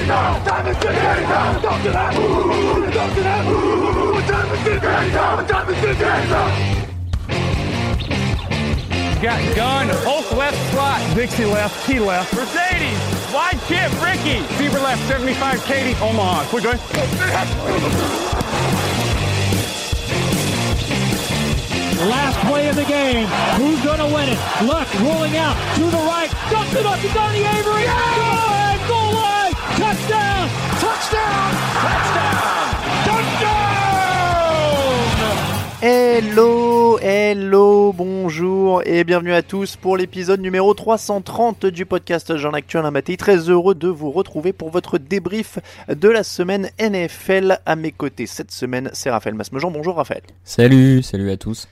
Is it time is it now? Talk to them. Talk to them. What time is it now? Time is it now? Got gun, Hulk left slot. Dixie left, T left. Mercedes, wide chip, Ricky. Fever left, 75, Katie, Omaha. Quick going. Last play of the game. Who's going to win it? Luck rolling out to the right. Dumps it up to Donnie Avery. Goal line, goal line. Touchdown. Touchdown. Touchdown. Touchdown. Hello, hello, bonjour et bienvenue à tous pour l'épisode numéro 330 du podcast Jean Actuel matin. Très heureux de vous retrouver pour votre débrief de la semaine NFL. À mes côtés cette semaine, c'est Raphaël Masmejean. Bonjour Raphaël. Salut, salut à tous.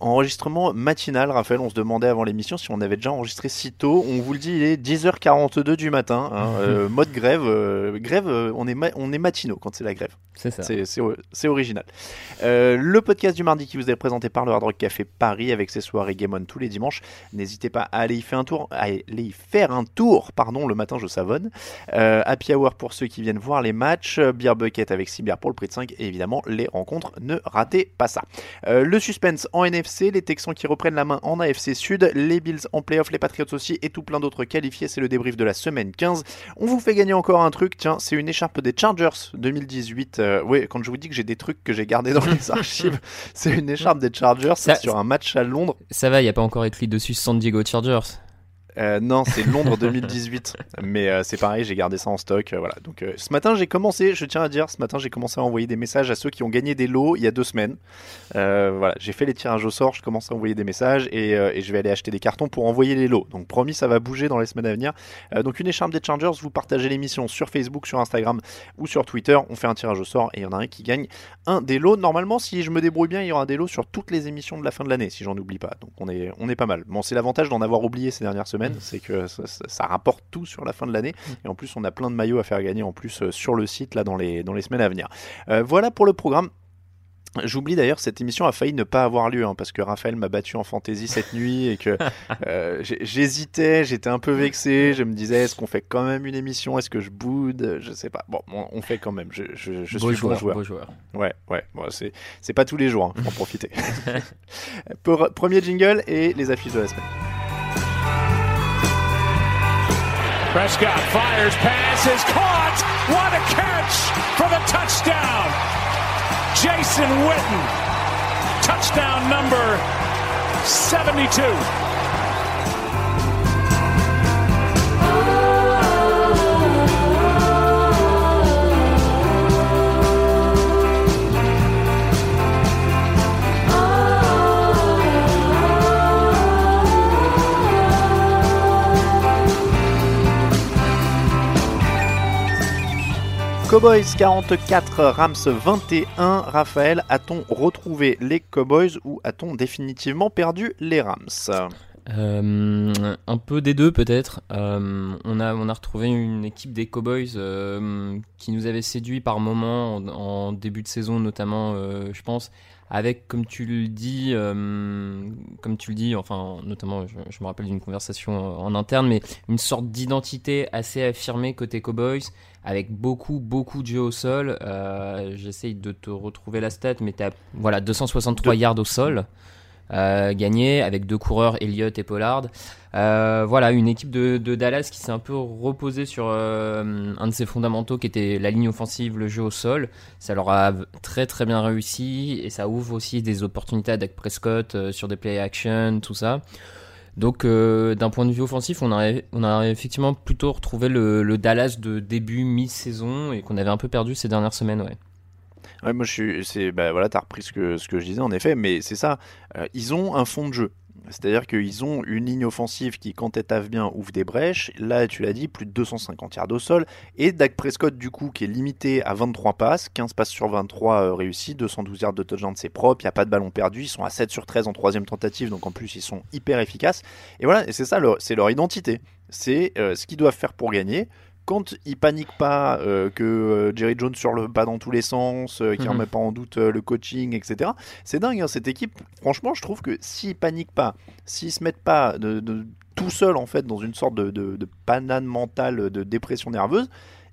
Enregistrement matinal, Raphaël. On se demandait avant l'émission si on avait déjà enregistré si tôt. On vous le dit, il est 10h42 du matin. hein, euh, mode grève. euh, grève, euh, on est, on est matinaux quand c'est la grève. C'est ça. C'est- original. Euh, le podcast du mardi qui vous est présenté par le Hard Rock Café Paris avec ses soirées Game On tous les dimanches. N'hésitez pas à aller y faire un tour, à aller y faire un tour, pardon, le matin je savonne. Happy Hour pour ceux qui viennent voir les matchs, Beer Bucket avec 6 bières pour le prix de 5 et évidemment les rencontres, ne ratez pas ça. Le suspense en NFC, les Texans qui reprennent la main en AFC Sud, les Bills en playoff, les Patriots aussi et tout plein d'autres qualifiés, c'est le débrief de la semaine 15. On vous fait gagner encore un truc, tiens, c'est une écharpe des Chargers 2018. Euh, oui, quand je vous dis que j'ai des trucs que j'ai gardés dans les archives, c'est une écharpe des Chargers Ça- sur un match à Londres. Ça va, il n'y a pas encore écrit dessus San Diego Chargers. Euh, non, c'est Londres 2018. Mais euh, c'est pareil, j'ai gardé ça en stock. euh, voilà. Donc ce matin, j'ai commencé, je tiens à dire, ce matin, j'ai commencé à envoyer des messages à ceux qui ont gagné des lots il y a deux semaines. Voilà, j'ai fait les tirages au sort, je commence à envoyer des messages et, et je vais aller acheter des cartons pour envoyer les lots. Donc promis, ça va bouger dans les semaines à venir. Donc une écharpe des Chargers, vous partagez l'émission sur Facebook, sur Instagram ou sur Twitter. On fait un tirage au sort et il y en a un qui gagne un des lots. Normalement, si je me débrouille bien, il y aura des lots sur toutes les émissions de la fin de l'année, si j'en oublie pas. Donc on est, on est pas mal. Bon, c'est l'avantage d'en avoir oublié ces dernières semaines, c'est que ça, rapporte tout sur la fin de l'année. Et en plus, on a plein de maillots à faire gagner en plus euh, sur le site là dans les, dans les semaines à venir. Euh, voilà pour le programme. J'oublie d'ailleurs, cette émission a failli ne pas avoir lieu hein, parce que Raphaël m'a battu en fantaisie cette nuit et que euh, j'hésitais, j'étais un peu vexé. Je me disais, est-ce qu'on fait quand même une émission? Est-ce que je boude? Je sais pas. Bon, on, fait quand même. Je, je, je beau suis joueur, bon joueur. beau joueur. Ouais, ouais, bon, c'est, pas tous les jours, hein, faut en profiter. Pour- premier jingle et les affiches de la semaine. Prescott fires, pass is caught. What a catch for the touchdown. Jason Witten. Touchdown number 72. Cowboys 44, Rams 21. Raphaël, a-t-on retrouvé les Cowboys ou a-t-on définitivement perdu les Rams? Euh, un peu des deux peut-être. Euh, on, a, on a retrouvé une équipe des Cowboys euh, qui nous avait séduit par moments en, début de saison notamment, je pense, avec comme tu le dis, comme tu le dis, enfin notamment, je me rappelle d'une conversation en interne, mais une sorte d'identité assez affirmée côté Cowboys, avec beaucoup beaucoup de jeux au sol. Euh, J'essaye de te retrouver la stat, mais t'as voilà 263 yards au sol euh, gagné avec deux coureurs, Elliott et Pollard. Euh, voilà, une équipe de, de Dallas qui s'est un peu reposée sur euh, un de ses fondamentaux qui était la ligne offensive, le jeu au sol. Ça leur a très très bien réussi et ça ouvre aussi des opportunités à Dak Prescott sur des play action, tout ça. Donc euh, d'un point de vue offensif, on a, effectivement plutôt retrouvé le, le Dallas de début mi-saison et qu'on avait un peu perdu ces dernières semaines, ouais. Ouais, moi je suis. C'est, bah, voilà, t'as repris ce que, ce que je disais en effet, mais c'est ça. Euh, ils ont un fond de jeu. C'est-à-dire qu'ils ont une ligne offensive qui, quand elle taffe bien, ouvre des brèches. Là, tu l'as dit, plus de 250 yards au sol. Et Dak Prescott, du coup, qui est limité à 23 passes, 15 passes sur 23 euh, réussies, 212 yards de touchdown, c'est propre, il n'y a pas de ballon perdu. Ils sont à 7 sur 13 en troisième tentative, donc en plus, ils sont hyper efficaces. Et voilà, c'est ça, c'est leur identité. C'est euh, ce qu'ils doivent faire pour gagner quand ils paniquent pas euh, que euh, Jerry Jones sur le pas dans tous les sens, euh, qui Mhm. remet pas en doute euh, le coaching, etc. C'est dingue hein, cette équipe. Franchement, je trouve que s'ils paniquent pas, s'ils se mettent pas de, de- tout seuls en fait dans une sorte de, de, de banane mentale de dépression nerveuse,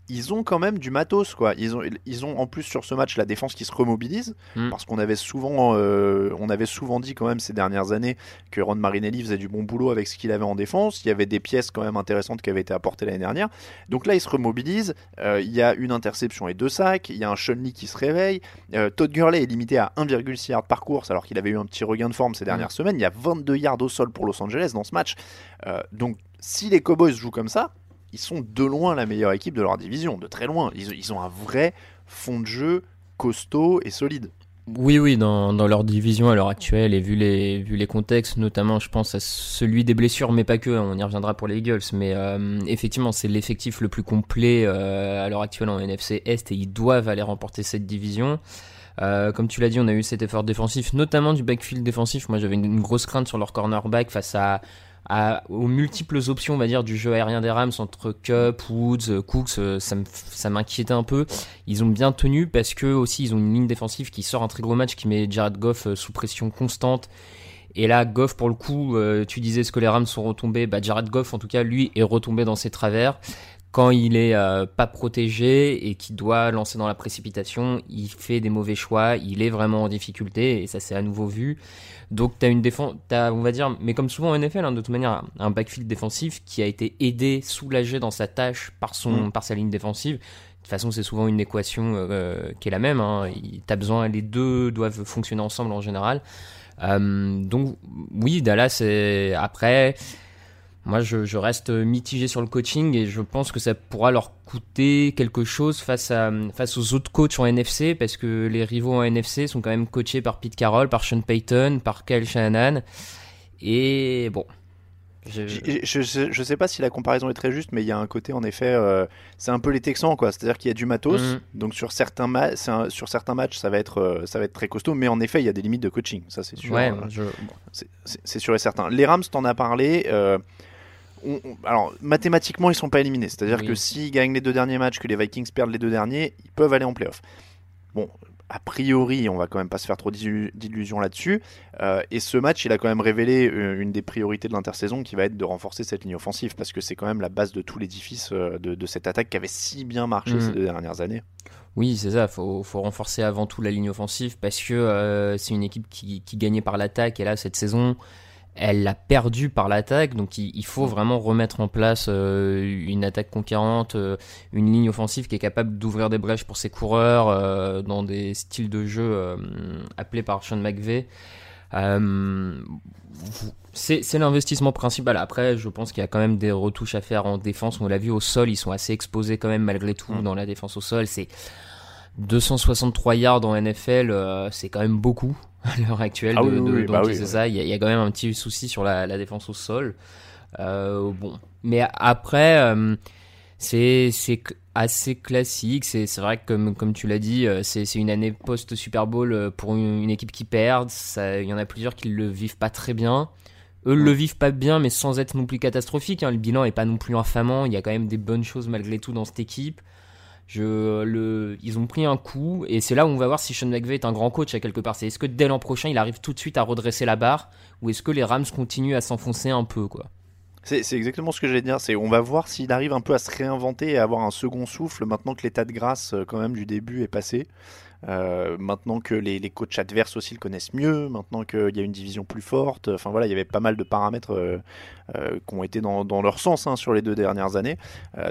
ils ont quand même du matos quoi. Ils ont, ils ont en plus sur ce match la défense qui se remobilise Mm. parce qu'on avait souvent, euh, on avait souvent dit quand même ces dernières années que Ron Marinelli faisait du bon boulot avec ce qu'il avait en défense. Il y avait des pièces quand même intéressantes qui avaient été apportées l'année dernière. Donc là, il se remobilise. Euh, il y a une interception et deux sacs. Il y a un Sean Lee qui se réveille. Euh, Todd Gurley est limité à 1,6 yards par course alors qu'il avait eu un petit regain de forme ces dernières semaines. Il y a 22 yards au sol pour Los Angeles dans ce match. Donc si les Cowboys jouent comme ça, ils sont de loin la meilleure équipe de leur division, de très loin. Ils, ont un vrai fond de jeu costaud et solide. Oui, oui, dans, leur division à l'heure actuelle, et vu les, contextes, notamment je pense à celui des blessures, mais pas que, hein, on y reviendra pour les Eagles, mais euh, effectivement c'est l'effectif le plus complet euh, à l'heure actuelle en NFC Est, et ils doivent aller remporter cette division. Euh, comme tu l'as dit, on a eu cet effort défensif, notamment du backfield défensif. Moi j'avais une grosse crainte sur leur cornerback face à, à- aux multiples options, on va dire, du jeu aérien des Rams entre Cup, Woods, Cooks, euh, ça m'inquiétait un peu. Ils ont bien tenu parce que aussi ils ont une ligne défensive qui sort un très gros match qui met Jared Goff euh, sous pression constante. Et là, Goff, pour le coup, euh, tu disais ce que les Rams sont retombés. Bah, Jared Goff, en tout cas, lui, est retombé dans ses travers. Quand il est euh, pas protégé et qu'il doit lancer dans la précipitation, il fait des mauvais choix. Il est vraiment en difficulté et ça s'est à nouveau vu. Donc, tu as une défense, on va dire, mais comme souvent en NFL, hein, de toute manière, un backfield défensif qui a été aidé, soulagé dans sa tâche par, son, Mm. par sa ligne défensive. De toute façon, c'est souvent une équation euh, qui est la même. Hein. T'as besoin, les deux doivent fonctionner ensemble en général. Euh, donc, oui, Dallas, après, moi, je, je reste mitigé sur le coaching et je pense que ça pourra leur coûter quelque chose face, à, face aux autres coachs en NFC parce que les rivaux en NFC sont quand même coachés par Pete Carroll, par Sean Payton, par Kyle Shanahan. Et bon. je- J'ai- Je, je, je sais pas si la comparaison est très juste, mais il y a un côté en effet, euh, c'est un peu les Texans quoi. C'est-à-dire qu'il y a du matos, Mhm. donc sur certains, ma- c'est un- sur certains matchs ça va être, euh, ça va être très costaud, mais en effet il y a des limites de coaching, ça c'est sûr. ouais, euh, je- c'est sûr et certain. Les Rams, t'en as parlé. On- on- alors mathématiquement ils sont pas éliminés, c'est-à-dire Oui. que s'ils gagnent les deux derniers matchs, que les Vikings perdent les deux derniers, ils peuvent aller en playoff. Bon, a priori, on va quand même pas se faire trop d'illu- d'illusions là-dessus. Euh, et ce match, il a quand même révélé euh, une des priorités de l'intersaison qui va être de renforcer cette ligne offensive parce que c'est quand même la base de tout l'édifice euh, de, de cette attaque qui avait si bien marché Mhm. ces deux dernières années. Oui, c'est ça. Faut, faut renforcer avant tout la ligne offensive parce que euh, c'est une équipe qui, qui gagnait par l'attaque et là cette saison, elle l'a perdu par l'attaque. Donc il, il faut vraiment remettre en place euh, une attaque conquérante, euh, une ligne offensive qui est capable d'ouvrir des brèches pour ses coureurs euh, dans des styles de jeu appelés par Sean McVay. C'est c'est l'investissement principal. Après, je pense qu'il y a quand même des retouches à faire en défense. On l'a vu au sol, ils sont assez exposés quand même malgré tout Mm. dans la défense au sol. C'est 263 yards en NFL, euh, c'est quand même beaucoup à l'heure actuelle. Ah de, oui, oui, de- oui, donc bah oui, c'est ça. Il y, a- il y a quand même un petit souci sur la, la défense au sol. Euh, bon, mais après, euh, c'est assez classique. C'est vrai que comme comme tu l'as dit, c'est une année post Super Bowl pour une, une équipe qui perd. Il y en a plusieurs qui le vivent pas très bien. eux le vivent pas bien, mais sans être non plus catastrophique. Hein. Le bilan est pas non plus infamant. Il y a quand même des bonnes choses malgré tout dans cette équipe. Ils ont pris un coup et c'est là où on va voir si Sean McVay est un grand coach à quelque part. C'est est-ce que dès l'an prochain il arrive tout de suite à redresser la barre ou est-ce que les Rams continuent à s'enfoncer un peu quoi? C'est exactement ce que j'allais dire. C'est on va voir s'il arrive un peu à se réinventer et à avoir un second souffle maintenant que l'état de grâce euh, quand même du début est passé. Euh, maintenant que les, les, coachs adverses aussi le connaissent mieux, maintenant qu'il y a une division plus forte, enfin voilà, il y avait pas mal de paramètres euh, euh, qui ont été dans, dans leur sens hein, sur les deux dernières années.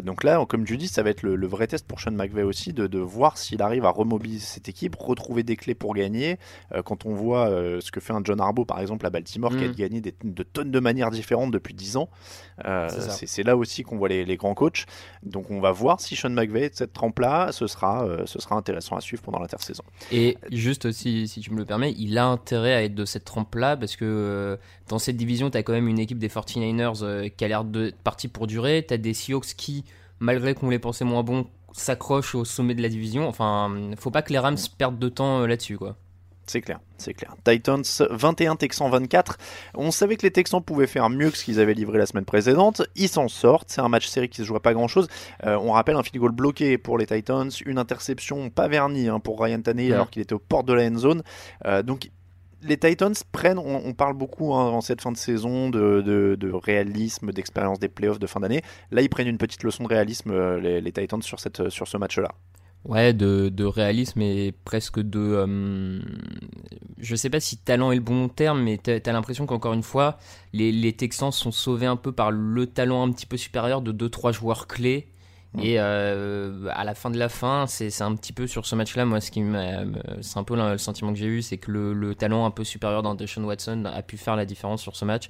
donc là, comme tu dis, ça va être le, vrai test pour Sean McVay aussi, de, de voir s'il arrive à remobiliser cette équipe, retrouver des clés pour gagner. quand on voit ce que fait un John Harbaugh par exemple à Baltimore, qui a mm. gagné des, de tonnes de manières différentes depuis 10 ans, c'est là aussi qu'on voit les, les, grands coachs. Donc on va voir si Sean McVay, cette trempe-là, ce sera, ce sera intéressant à suivre pendant la Et juste si, tu me le permets, il a intérêt à être de cette trempe-là parce que euh, dans cette division, tu as quand même une équipe des 49ers euh, qui a l'air de partie pour durer. Tu as des Seahawks qui, malgré qu'on les pensait moins bons, s'accrochent au sommet de la division. Enfin, faut pas que les Rams perdent de temps euh, là-dessus, quoi. C'est clair, c'est clair. Titans 21, Texans 24. On savait que les Texans pouvaient faire mieux que ce qu'ils avaient livré la semaine précédente. Ils s'en sortent. C'est un match série qui se joue pas grand chose. Euh, on rappelle un field goal bloqué pour les Titans, une interception pas vernie hein, pour Ryan Tannehill alors qu'il était aux portes de la end zone. Euh, donc les Titans prennent, on, parle beaucoup hein, en cette fin de saison de, réalisme, d'expérience des playoffs de fin d'année. Là, ils prennent une petite leçon de réalisme, euh, les, les, Titans, sur, cette, sur ce match-là. Ouais, de, de, réalisme et presque de. Euh, je sais pas si talent est le bon terme, mais t'as as, l'impression qu'encore une fois, les, les, Texans sont sauvés un peu par le talent un petit peu supérieur de 2-3 joueurs clés. Et euh, à la fin de la fin, c'est un petit peu sur ce match-là, moi, ce qui c'est un peu le, sentiment que j'ai eu, c'est que le, le, talent un peu supérieur Deshaun Watson a pu faire la différence sur ce match.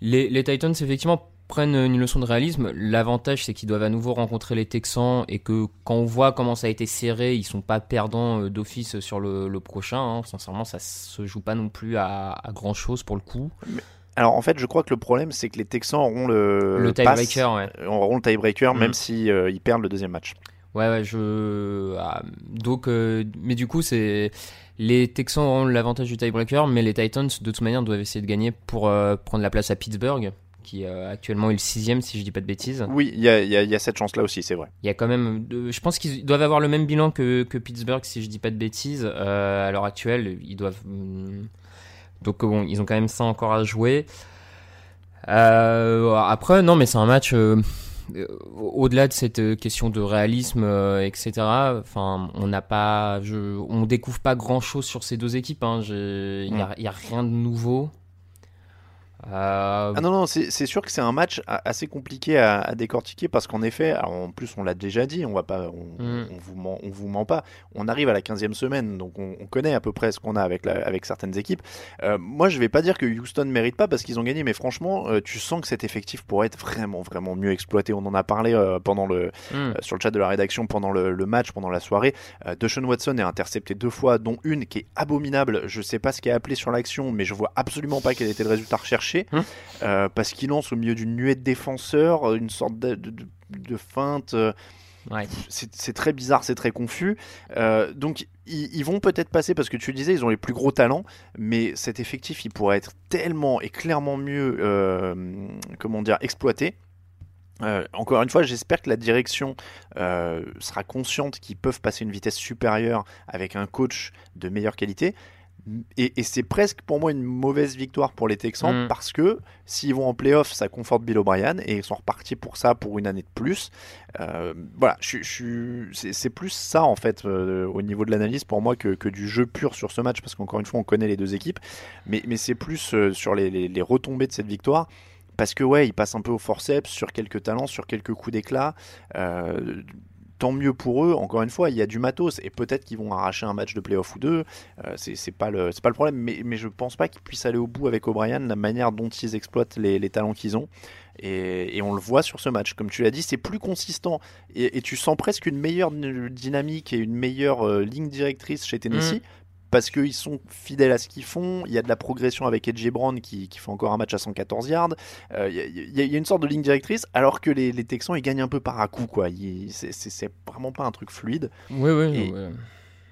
Les, les Titans, effectivement, prennent une leçon de réalisme. L'avantage, c'est qu'ils doivent à nouveau rencontrer les Texans et que quand on voit comment ça a été serré, ils sont pas perdants euh, d'office sur le, prochain. Hein. Sincèrement, ça se joue pas non plus à, grand chose pour le coup. alors en fait, je crois que le problème, c'est que les Texans auront le, le tiebreaker, ouais. auront le tiebreaker, même mm. si euh, ils perdent le deuxième match. Ouais, ouais, je. Ah, donc, euh, mais du coup, c'est les Texans auront l'avantage du tiebreaker, mais les Titans, de toute manière, doivent essayer de gagner pour prendre la place à Pittsburgh qui euh, actuellement est le sixième, si je dis pas de bêtises. Oui, il y a, y a, cette chance-là aussi, c'est vrai. Il y a quand même, je pense qu'ils doivent avoir le même bilan que, que Pittsburgh, si je dis pas de bêtises. Euh, à l'heure actuelle, ils doivent. Hmm, donc bon, ils ont quand même ça encore à jouer. Euh, après, non, mais c'est un match. au-delà de cette question de réalisme, etc. Enfin, on n'a pas, je, on découvre pas grand-chose sur ces deux équipes. Hein. Il n'y a, a, rien de nouveau. Euh, ah non, non, c'est sûr que c'est un match assez compliqué à, décortiquer parce qu'en effet, en plus on l'a déjà dit, on va pas, on, mm. vous ment, on vous ment pas. On arrive à la 15e semaine, donc on, connaît à peu près ce qu'on a avec, la, avec certaines équipes. Euh, moi, je vais pas dire que Houston mérite pas parce qu'ils ont gagné, mais franchement, euh, tu sens que cet effectif pourrait être vraiment, vraiment mieux exploité. On en a parlé pendant le, mm. sur le chat de la rédaction pendant le, match, pendant la soirée. Deshaun Watson est intercepté deux fois, dont une qui est abominable. Je sais pas ce qui a appelé sur l'action, mais je vois absolument pas quel était le résultat recherché. Hein euh, parce qu'il lance au milieu d'une nuée de défenseurs, euh, une sorte de, de, feinte. Euh, c'est très bizarre, c'est très confus. donc ils, vont peut-être passer parce que tu disais ils ont les plus gros talents, mais cet effectif il pourrait être tellement et clairement mieux, comment dire, exploité. encore une fois, j'espère que la direction sera consciente qu'ils peuvent passer une vitesse supérieure avec un coach de meilleure qualité. Et, c'est presque pour moi une mauvaise victoire pour les Texans mm. parce que s'ils vont en playoff, ça conforte Bill O'Brien et ils sont repartis pour ça pour une année de plus. Euh, voilà, je, c'est plus ça en fait euh, au niveau de l'analyse pour moi que, que, du jeu pur sur ce match parce qu'encore une fois on connaît les deux équipes, mais, mais c'est plus euh, sur les, les, retombées de cette victoire parce que ouais, ils passent un peu au forceps sur quelques talents, sur quelques coups d'éclat tant mieux pour eux. Encore une fois, il y a du matos et peut-être qu'ils vont arracher un match de playoff ou deux. Euh, c'est pas le problème, mais, mais je pense pas qu'ils puissent aller au bout avec O'Brien la manière dont ils exploitent les, talents qu'ils ont. Et, on le voit sur ce match. Comme tu l'as dit, c'est plus consistant et, tu sens presque une meilleure dynamique et une meilleure euh, ligne directrice chez Tennessee. Mm parce qu'ils sont fidèles à ce qu'ils font. Il y a de la progression avec Edge Brown qui, qui, fait encore un match à 114 yards. Euh, il, y a, une sorte de ligne directrice, alors que les, les Texans ils gagnent un peu par à coup. quoi. C'est vraiment pas un truc fluide. Oui, oui.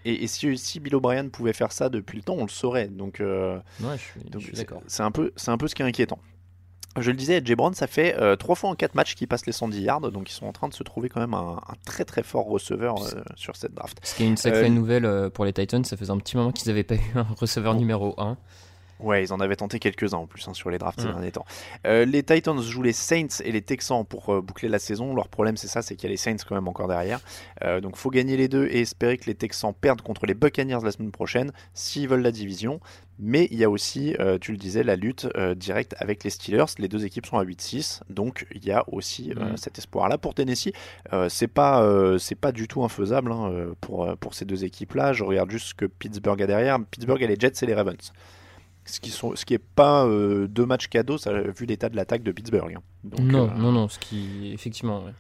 Et, et si, si Bill O'Brien pouvait faire ça depuis le temps, on le saurait. Donc, euh, Ouais, je suis, donc je suis c'est d'accord. c'est un peu, un peu ce qui est inquiétant. Je le disais, Jay Brown, ça fait euh, trois fois en quatre matchs qu'ils passent les 110 yards, donc ils sont en train de se trouver quand même un, un très très fort receveur euh, sur cette draft. Ce qui est une sacrée Euh, nouvelle euh, pour les Titans, ça faisait un petit moment qu'ils n'avaient pas eu un receveur numéro 1. Ouais, ils en avaient tenté quelques-uns en plus hein, sur les drafts ces Mm. derniers temps. Euh, les Titans jouent les Saints et les Texans pour euh, boucler la saison. Leur problème, c'est ça, c'est qu'il y a les Saints quand même encore derrière. Euh, donc, faut gagner les deux et espérer que les Texans perdent contre les Buccaneers la semaine prochaine s'ils veulent la division. Mais il y a aussi, euh, tu le disais, la lutte directe avec les Steelers. Les deux équipes sont à 8-6, donc il y a aussi Mm. cet espoir-là pour Tennessee. C'est pas, c'est pas du tout infaisable hein, pour pour ces deux équipes-là. Je regarde juste ce que Pittsburgh a derrière. Pittsburgh a les Jets et les Ravens. Ce qui sont, ce qui est pas euh, deux matchs cadeaux, ça, vu l'état de l'attaque de Pittsburgh. hein. Donc, non, euh, non, non, ce qui, effectivement, ouais.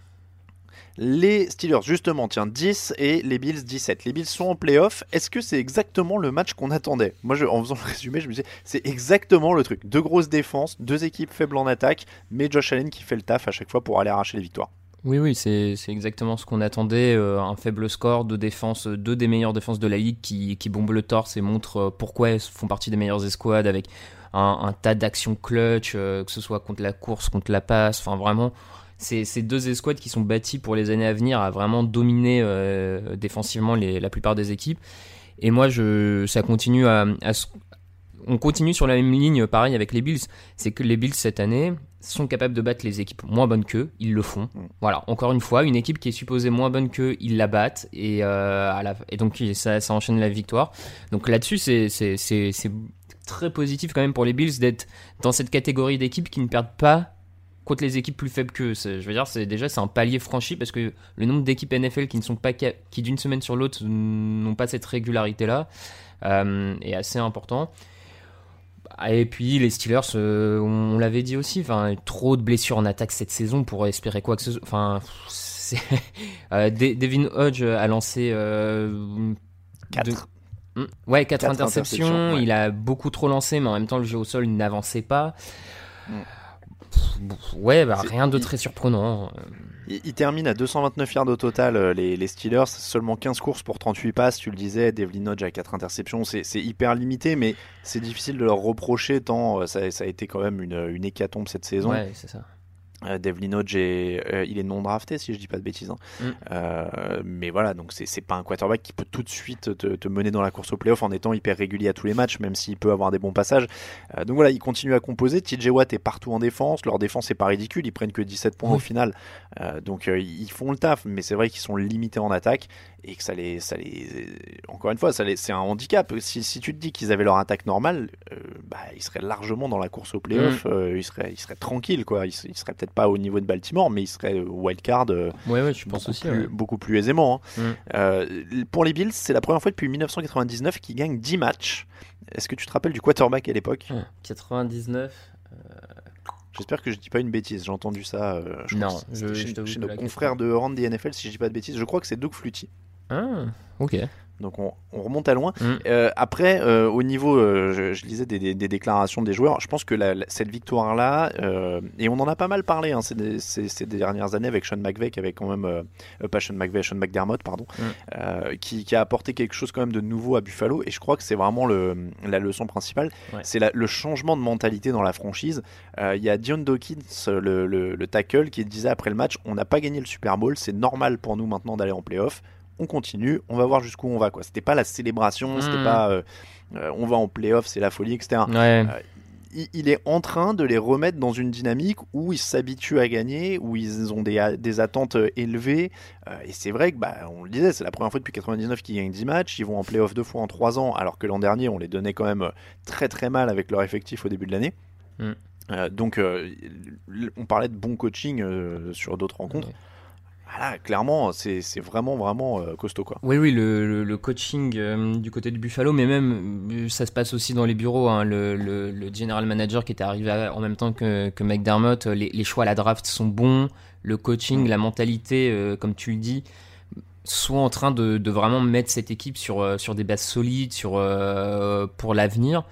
Les Steelers, justement, tiens, 10 et les Bills 17. Les Bills sont en playoff. Est-ce que c'est exactement le match qu'on attendait? Moi, je, en faisant le résumé, je me disais, c'est exactement le truc. Deux grosses défenses, deux équipes faibles en attaque, mais Josh Allen qui fait le taf à chaque fois pour aller arracher les victoires. Oui, oui, c'est exactement ce qu'on attendait. euh, un faible score, deux défenses, deux des meilleures défenses de la ligue qui, qui bombent le torse et montrent euh, pourquoi elles font partie des meilleures escouades avec un, tas d'actions clutch, euh, que ce soit contre la course, contre la passe. Enfin, vraiment, c'est deux escouades qui sont bâties pour les années à venir à vraiment dominer euh, défensivement les, la plupart des équipes. Et moi, je, ça continue à, à on continue sur la même ligne, pareil avec les Bills. C'est que les Bills cette année sont capables de battre les équipes moins bonnes qu'eux, ils le font. Voilà, encore une fois, une équipe qui est supposée moins bonne qu'eux, ils la battent et, euh, à la- et donc ça, ça enchaîne la victoire. Donc là-dessus, c'est très positif quand même pour les Bills d'être dans cette catégorie d'équipes qui ne perdent pas contre les équipes plus faibles qu'eux. Je veux dire, c'est déjà c'est un palier franchi parce que le nombre d'équipes NFL qui ne sont pas qui d'une semaine sur l'autre n'ont pas cette régularité là est assez important. Et puis les Steelers, euh, on l'avait dit aussi, trop de blessures en attaque cette saison pour espérer quoi que ce soit. Enfin, euh, De- Devin Hodge a lancé euh, Quatre. deux- Hmm, Ouais, 4 Quatre interceptions. interceptions, ouais. Il a beaucoup trop lancé, mais en même temps, le jeu au sol n'avançait pas. Mm. Pff, Ouais, bah, rien de très surprenant. Il, il termine à 229 yards au total, euh, les, Steelers. Seulement 15 courses pour 38 passes, tu le disais. Devlin Hodge a 4 interceptions. C'est hyper limité, mais c'est difficile de leur reprocher tant euh, ça, a été quand même une, une hécatombe cette saison. Euh, Devlin Hodge, est, euh, il est non drafté, si je dis pas de bêtises. hein. Mm. Euh, mais voilà, donc c'est pas un quarterback qui peut tout de suite te, te mener dans la course au playoff en étant hyper régulier à tous les matchs, même s'il peut avoir des bons passages. Donc voilà, il continue à composer. TJ Watt est partout en défense. Leur défense est pas ridicule. Ils prennent que 17 points au final. Donc ils font le taf, mais c'est vrai qu'ils sont limités en attaque et que ça les, ça les, encore une fois, c'est un handicap. Si, si tu te dis qu'ils avaient leur attaque normale, bah, ils seraient largement dans la course au playoff. Mm. Ils seraient, ils seraient tranquilles, quoi. Ils, ils seraient peut-être pas au niveau de Baltimore, mais ils seraient euh, wildcard euh, Ouais, ouais, je pense beaucoup, aussi. plus, ouais. beaucoup plus aisément. hein. Mm. Euh, pour les Bills, c'est la première fois depuis 1999 qu'ils gagnent 10 matchs. Est-ce que tu te rappelles du quarterback à l'époque? 99. J'espère que je dis pas une bêtise. J'ai entendu ça. euh, je Non, je- chez, je nos confrères de Rand des NFL, si je dis pas de bêtises. Je crois que c'est Doug Flutie. Ah, ok. Donc on, on remonte à loin. Mm. Euh, après, euh, au niveau, euh, je, je lisais des, des- des déclarations des joueurs. Je pense que la- la- cette victoire-là, et on en a pas mal parlé hein, ces, des- ces- ces dernières années avec Sean McVay, qui avait quand même, pas Sean McVay, Sean McDermott, pardon, Mm. qui, qui a apporté quelque chose quand même de nouveau à Buffalo. Et je crois que c'est vraiment le, la leçon principale. Ouais. C'est le changement de mentalité dans la franchise. Il y a Dion Dawkins, le, le- le tackle, qui disait après le match, on n'a pas gagné le Super Bowl, c'est normal pour nous maintenant d'aller en playoff on continue, on va voir jusqu'où on va. quoi. C'était pas la célébration, c'était Mhm. pas euh, euh, on va en playoff, c'est la folie, etc. Ouais. Il, il est en train de les remettre dans une dynamique où ils s'habituent à gagner, où ils ont des, des attentes euh, élevées. Euh, et c'est vrai que, bah, on le disait, c'est la première fois depuis 99 qu'ils gagnent 10 matchs. Ils vont en playoff deux fois en 3 ans, alors que l'an dernier, on les donnait quand même euh, très très mal avec leur effectif au début de l'année. Mm. Euh, donc, euh, on parlait de bon coaching euh, sur d'autres rencontres. Voilà, clairement, c'est vraiment, vraiment euh, costaud. Quoi. Oui, oui, le, le- le coaching euh, du côté de Buffalo, mais même euh, ça se passe aussi dans les bureaux. hein. le, le- general manager qui était arrivé à- en même temps que, que McDermott, les, les choix à la draft sont bons. Le coaching, la mentalité, euh, comme tu le dis, sont en train de, de vraiment mettre cette équipe sur, sur des bases solides sur, euh, pour l'avenir.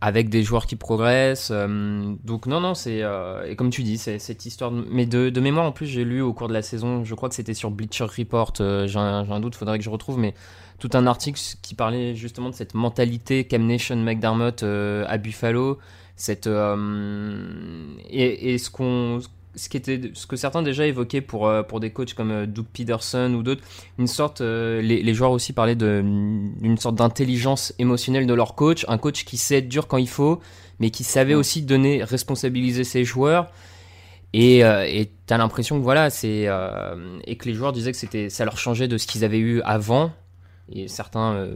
Avec des joueurs qui progressent. donc non, non, c'est et comme tu dis, c'est cette histoire. De, mais de, de, mémoire en plus, j'ai lu au cours de la saison, je crois que c'était sur Bleacher Report. j'ai un, un, doute, faudrait que je retrouve, mais tout un article qui parlait justement de cette mentalité Cam Nation McDermott à Buffalo, cette et, et ce qu'on ce, qui était, ce que certains déjà évoquaient pour, euh, pour des coachs comme euh, Doug Peterson ou d'autres, une sorte, euh, les, les, joueurs aussi parlaient d'une sorte d'intelligence émotionnelle de leur coach, un coach qui sait être dur quand il faut, mais qui savait aussi donner, responsabiliser ses joueurs. Et tu as l'impression que voilà, c'est et que les joueurs disaient que c'était, ça leur changeait de ce qu'ils avaient eu avant. Et certains,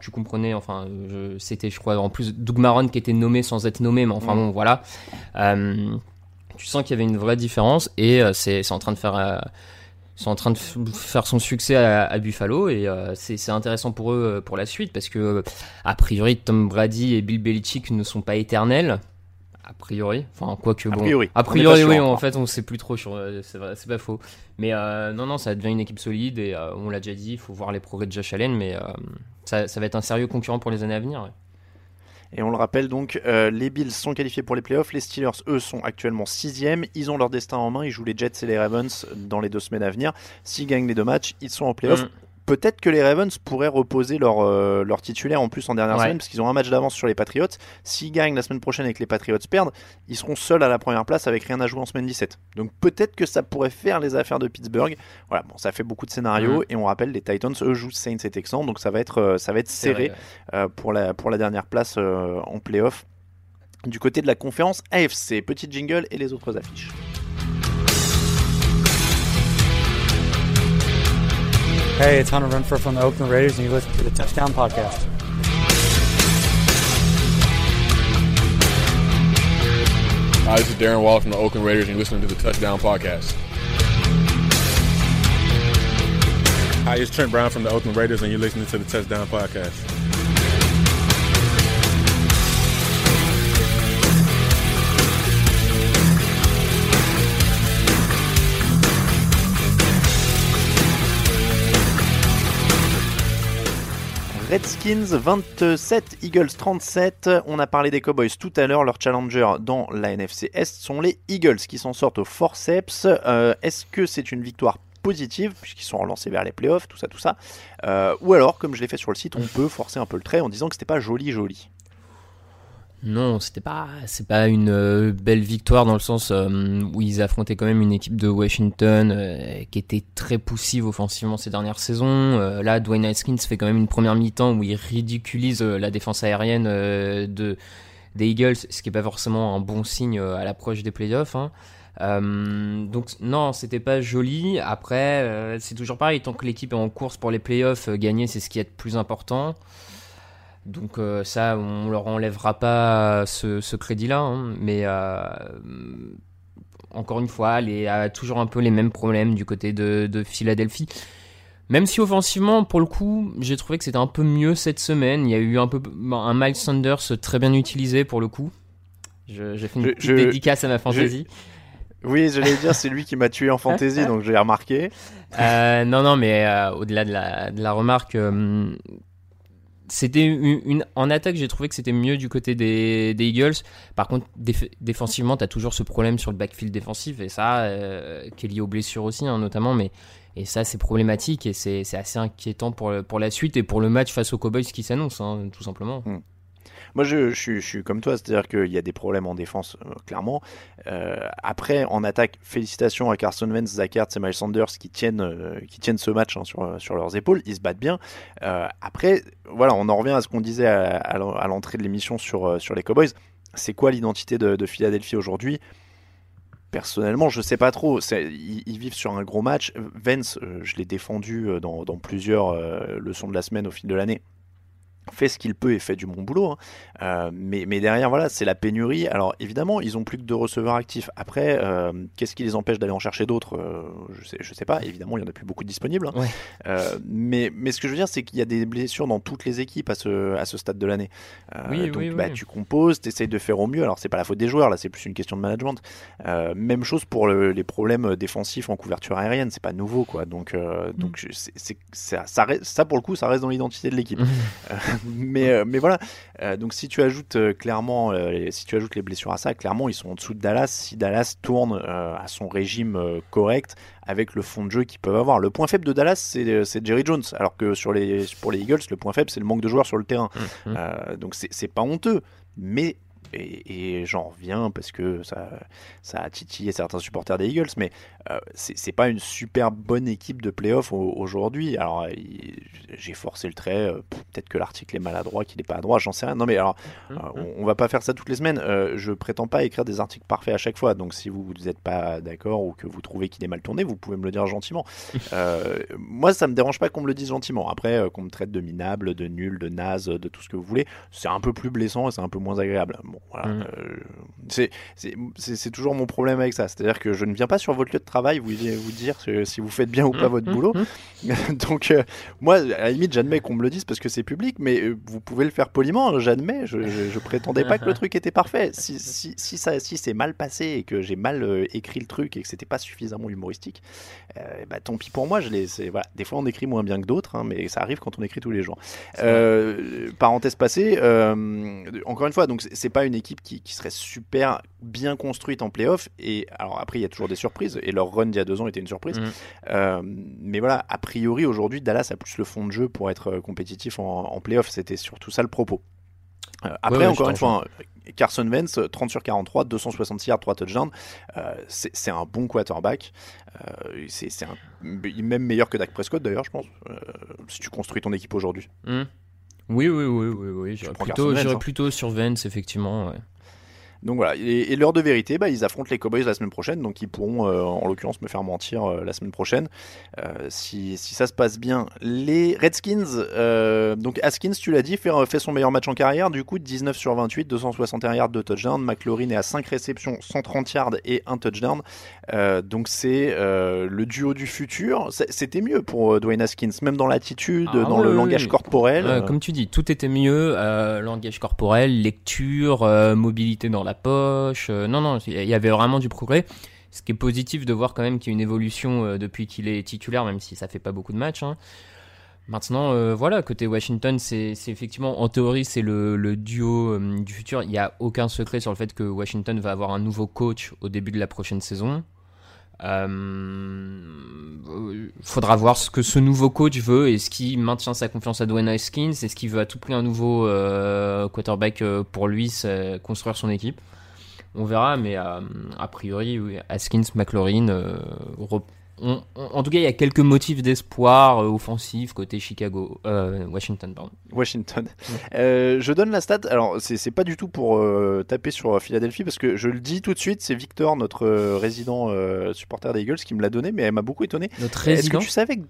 tu comprenais, enfin, c'était, je crois, en plus Doug Maron qui était nommé sans être nommé, mais enfin bon, voilà tu sens qu'il y avait une vraie différence et euh, c'est en train de faire euh, en train de faire son succès à, Buffalo et euh, c'est intéressant pour eux pour la suite parce que a priori Tom Brady et Bill Belichick ne sont pas éternels. A priori. Enfin quoique bon priori, a priori oui en fait on sait plus trop sur c'est pas faux. Mais non non ça devient une équipe solide et on l'a déjà dit il faut voir les progrès de Josh Allen mais ça, ça, va être un sérieux concurrent pour les années à venir et on le rappelle donc, euh, les Bills sont qualifiés pour les playoffs. Les Steelers, eux, sont actuellement sixième. Ils ont leur destin en main. Ils jouent les Jets et les Ravens dans les deux semaines à venir. S'ils gagnent les deux matchs, ils sont en playoffs. Mm peut-être que les Ravens pourraient reposer leur, euh, leur titulaire en plus en dernière semaine, parce qu'ils ont un match d'avance sur les Patriots. S'ils gagnent la semaine prochaine et que les Patriots perdent, ils seront seuls à la première place avec rien à jouer en semaine 17. Donc peut-être que ça pourrait faire les affaires de Pittsburgh. Voilà, bon, ça fait beaucoup de scénarios, mm. et on rappelle, les Titans, eux, jouent Saints et Texans, donc ça va être, euh, ça va être serré euh, pour, la, pour la dernière place en playoff. Du côté de la conférence AFC, petit jingle et les autres affiches. Hey, it's Hunter Renfro from the Oakland Raiders, and you listen to the Touchdown Podcast. Hi, this is Darren Wallace from the Oakland Raiders, and you're listening to the Touchdown Podcast. Hi, it's Trent Brown from the Oakland Raiders, and you're listening to the Touchdown Podcast. Redskins 27, Eagles 37. On a parlé des Cowboys tout à l'heure. Leur challenger dans la NFC Est sont les Eagles qui s'en sortent au forceps. Euh, est-ce que c'est une victoire positive puisqu'ils sont relancés vers les playoffs, tout ça, tout ça euh, Ou alors, comme je l'ai fait sur le site, on peut forcer un peu le trait en disant que c'était pas joli, joli. Non, c'était pas, c'est pas une euh, belle victoire dans le sens euh, où ils affrontaient quand même une équipe de Washington euh, qui était très poussive offensivement ces dernières saisons. là, Dwayne Haskins fait quand même une première mi-temps où il ridiculise la défense aérienne de des Eagles, ce qui est pas forcément un bon signe à l'approche des playoffs. Hein. donc non, c'était pas joli. Après, c'est toujours pareil, tant que l'équipe est en course pour les playoffs, gagner c'est ce qui est le plus important. Donc euh, ça, on leur enlèvera pas ce, crédit-là, hein. mais euh, encore une fois, il a toujours un peu les mêmes problèmes du côté de, Philadelphie. Même si offensivement, pour le coup, j'ai trouvé que c'était un peu mieux cette semaine. Il y a eu un peu un Miles Sanders très bien utilisé pour le coup. J'ai fait une petite dédicace à ma fantaisie. Oui, j'allais dire, c'est lui qui m'a tué en fantasy, donc j'ai remarqué. Euh, non, non, mais au-delà de la, de la remarque, c'était une, en attaque, j'ai trouvé que c'était mieux du côté des, Eagles. Par contre, défensivement, tu as toujours ce problème sur le backfield défensif et ça, euh, qui est lié aux blessures aussi, hein, notamment. Mais et ça, c'est problématique et c'est assez inquiétant pour, la suite et pour le match face aux Cowboys qui s'annonce, hein, tout simplement. Hmm. Moi, je, suis comme toi, c'est-à-dire qu'il y a des problèmes en défense, euh, clairement. Euh, après, en attaque, félicitations à Carson Wentz, Zach Ertz et Miles Sanders qui tiennent, euh, qui tiennent ce match hein, sur, sur leurs épaules. Ils se battent bien. après, voilà, on en revient à ce qu'on disait à, l'entrée de l'émission sur, sur les Cowboys. C'est quoi l'identité de, Philadelphie aujourd'hui? Personnellement, je sais pas trop. Ils, vivent sur un gros match. Vence, je l'ai défendu dans plusieurs leçons de la semaine au fil de l'année fait ce qu'il peut et fait du bon boulot. Hein. Euh, mais, mais, derrière, voilà, c'est la pénurie. Alors évidemment, ils ont plus que deux receveurs actifs. Après, euh, qu'est-ce qui les empêche d'aller en chercher d'autres euh, Je sais, je sais pas. Évidemment, il y en a plus beaucoup disponibles. Hein. mais, mais ce que je veux dire, c'est qu'il y a des blessures dans toutes les équipes à ce, à ce stade de l'année. Oui, donc, bah, tu composes, tu essayes de faire au mieux. Alors, c'est pas la faute des joueurs, là, c'est plus une question de management. même chose pour les problèmes défensifs en couverture aérienne. C'est pas nouveau, quoi. Donc, donc mm. c'est, ça, ça, ça, pour le coup, ça reste dans l'identité de l'équipe. mais, euh, mais voilà. Donc si tu ajoutes euh, clairement, euh, si tu ajoutes les blessures à ça, clairement ils sont en dessous de Dallas. Si Dallas tourne euh, à son régime correct avec le fond de jeu qu'ils peuvent avoir. Le point faible de Dallas, c'est Jerry Jones, alors que sur les, pour les Eagles, le point faible, c'est le manque de joueurs sur le terrain. Mhm. Euh, donc c'est c'est pas honteux, mais et, et j'en reviens parce que ça, ça a titillé certains supporters des Eagles, mais euh, c'est pas une super bonne équipe de playoff au- aujourd'hui. Alors il- j'ai forcé le trait, euh, peut-être que l'article est maladroit, qu'il est pas à droit, j'en sais rien. Non mais alors euh, on, on va pas faire ça toutes les semaines. Euh, je prétends pas écrire des articles parfaits à chaque fois, donc si vous n'êtes pas d'accord ou que vous trouvez qu'il est mal tourné, vous pouvez me le dire gentiment. Euh, moi ça me dérange pas qu'on me le dise gentiment. Après euh, qu'on me traite de minable, de nul, de naze, de tout ce que vous voulez, c'est un peu plus blessant et c'est un peu moins agréable. Bon voilà, Mm. euh, c'est- c'est toujours mon problème avec ça. C'est-à-dire que je ne viens pas sur votre lieu de travail vous, vous dire si vous faites bien ou pas votre boulot. Donc, euh, moi, à la limite, j'admets qu'on me le dise parce que c'est public, mais euh, vous pouvez le faire poliment, hein, j'admets. Je, je, je prétendais pas que le truc était parfait. Si, si, si, ça, si c'est mal passé et que j'ai mal euh, écrit le truc et que c'était pas suffisamment humoristique, euh, bah, tant pis pour moi. Je voilà. Des fois, on écrit moins bien que d'autres, hein, mais ça arrive quand on écrit tous les jours. Parenthèse passée, encore une fois, donc c'est- c'est pas une équipe qui, qui serait super bien construite en playoff. Et alors après, il y a toujours des surprises. Et leur run d'il y a deux ans était une surprise. Mhm. Euh, mais voilà, a priori aujourd'hui, Dallas a plus le fond de jeu pour être euh, compétitif en, en playoff. C'était surtout ça le propos. Euh, après, ouais, encore une fois, hein, Carson Wentz, 30 sur 43, 266 yards, 3 touchdowns. Euh, c'est un bon quarterback. Euh, c'est même meilleur que Dak Prescott d'ailleurs, je pense. si tu construis ton équipe aujourd'hui. Hmm. Oui, oui, oui, oui, oui. Plutôt, j'irais hein. plutôt sur Vance, effectivement. ouais. Donc voilà, et, et l'heure de vérité, bah, ils affrontent les Cowboys la semaine prochaine, donc ils pourront euh, en l'occurrence me faire mentir euh, la semaine prochaine euh, si, si ça se passe bien. Les Redskins, donc Haskins, tu l'as dit, fait, fait son meilleur match en carrière, du coup 19 sur 28, 261 yards de touchdown, McLaurin est à 5 réceptions, 130 yards et un touchdown, donc c'est le duo du futur. C'était mieux pour Dwayne Haskins, même dans l'attitude, Ah dans le langage corporel. Comme tu dis, tout était mieux. langage corporel, lecture, mobilité dans la poche. euh, non, non, il y avait vraiment du progrès. Ce qui est positif de voir quand même qu'il y a une évolution euh, depuis qu'il est titulaire, même si ça fait pas beaucoup de matchs. hein. Maintenant, euh, voilà, côté Washington, c'est effectivement, en théorie, c'est le, duo du futur. Il n'y a aucun secret sur le fait que Washington va avoir un nouveau coach au début de la prochaine saison. Euh, faudra voir ce que ce nouveau coach veut. Est-ce qu'il maintient sa confiance à Dwayne Haskins Est-ce qu'il veut à tout prix un nouveau euh, quarterback euh, pour lui, construire son équipe On verra, mais euh, a priori, oui, Haskins, McLaurin, on- on- en tout cas, il y a quelques motifs d'espoir euh, offensif côté Chicago, euh, Washington, pardon. Washington. Euh, je donne la stat. Alors, c'est pas du tout pour euh, taper sur Philadelphie parce que je le dis tout de suite, c'est Victor, notre résident supporter des Eagles, qui me l'a donné, mais elle m'a beaucoup étonné. Notre Est-ce que résident tu savais que...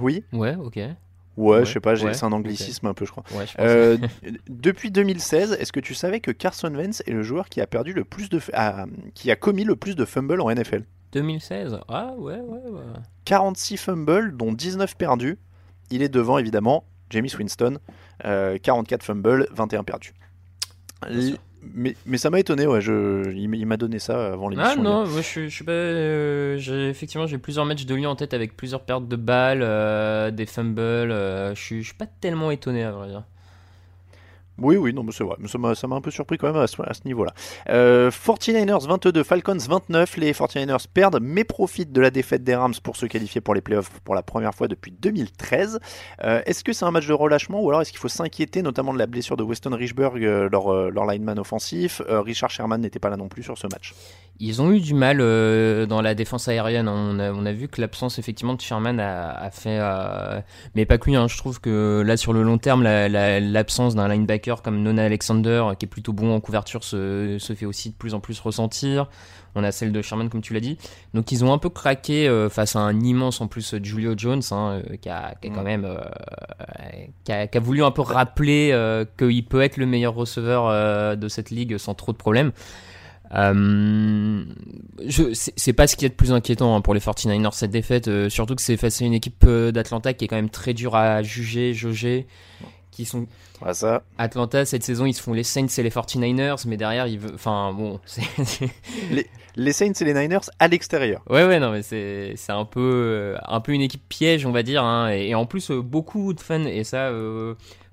Oui, Ouais, ok. ouais, Ouais, je sais pas, ouais, c'est un anglicisme un peu, je crois. Ouais, je pense. Euh, depuis 2016, est-ce que tu savais que Carson Wentz est le joueur qui a perdu le plus de, qui a commis le plus de fumbles en NFL 2016 Ah, ouais, ouais, ouais. 46 fumbles, dont 19 perdus. Il est devant évidemment James Winston, euh, 44 fumbles, 21 perdus. L- Mais, mais ça m'a étonné, ouais, je, il m'a donné ça avant l'émission. Ah non, moi je, suis- je pas. euh, j'ai effectivement j'ai plusieurs matchs de lui en tête avec plusieurs pertes de balles, euh, des fumbles. euh, je suis pas tellement étonné à vrai dire. Oui, oui, non, mais c'est vrai. Ça m'a un peu surpris quand même à ce, niveau-là. Euh, 49ers 22, Falcons 29. Les 49ers perdent, mais profitent de la défaite des Rams pour se qualifier pour les playoffs pour la première fois depuis 2013. Euh, est-ce que c'est un match de relâchement ou alors est-ce qu'il faut s'inquiéter notamment de la blessure de Weston Richburg, euh, leur, euh, leur lineman offensif? Euh, Richard Sherman n'était pas là non plus sur ce match. Ils ont eu du mal euh, dans la défense aérienne. On a, on a vu que l'absence effectivement de Sherman a, a fait, euh, mais pas que lui. hein. je trouve que là sur le long terme, la- la- l'absence d'un linebacker comme Nona Alexander, qui est plutôt bon en couverture, se, se fait aussi de plus en plus ressentir. On a celle de Sherman comme tu l'as dit. Donc ils ont un peu craqué euh, face à un immense en plus Julio Jones, hein, euh, qui, a, qui a quand Mm. même, euh, qui, a, qui a voulu un peu rappeler euh, qu'il peut être le meilleur receveur euh, de cette ligue sans trop de problèmes. Euh, c'est pas ce qui est de plus inquiétant hein, pour les 49ers cette défaite, euh, surtout que c'est face à une équipe euh, d'Atlanta qui est quand même très dure à juger, jauger, qui sont Ouais, ça. Atlanta cette saison ils se font les Saints et les 49ers mais derrière ils veulent enfin bon Les, les Saints et les Niners à l'extérieur. ouais ouais non mais c'est un peu un peu une équipe piège on va dire hein, et, et en plus beaucoup de fans et ça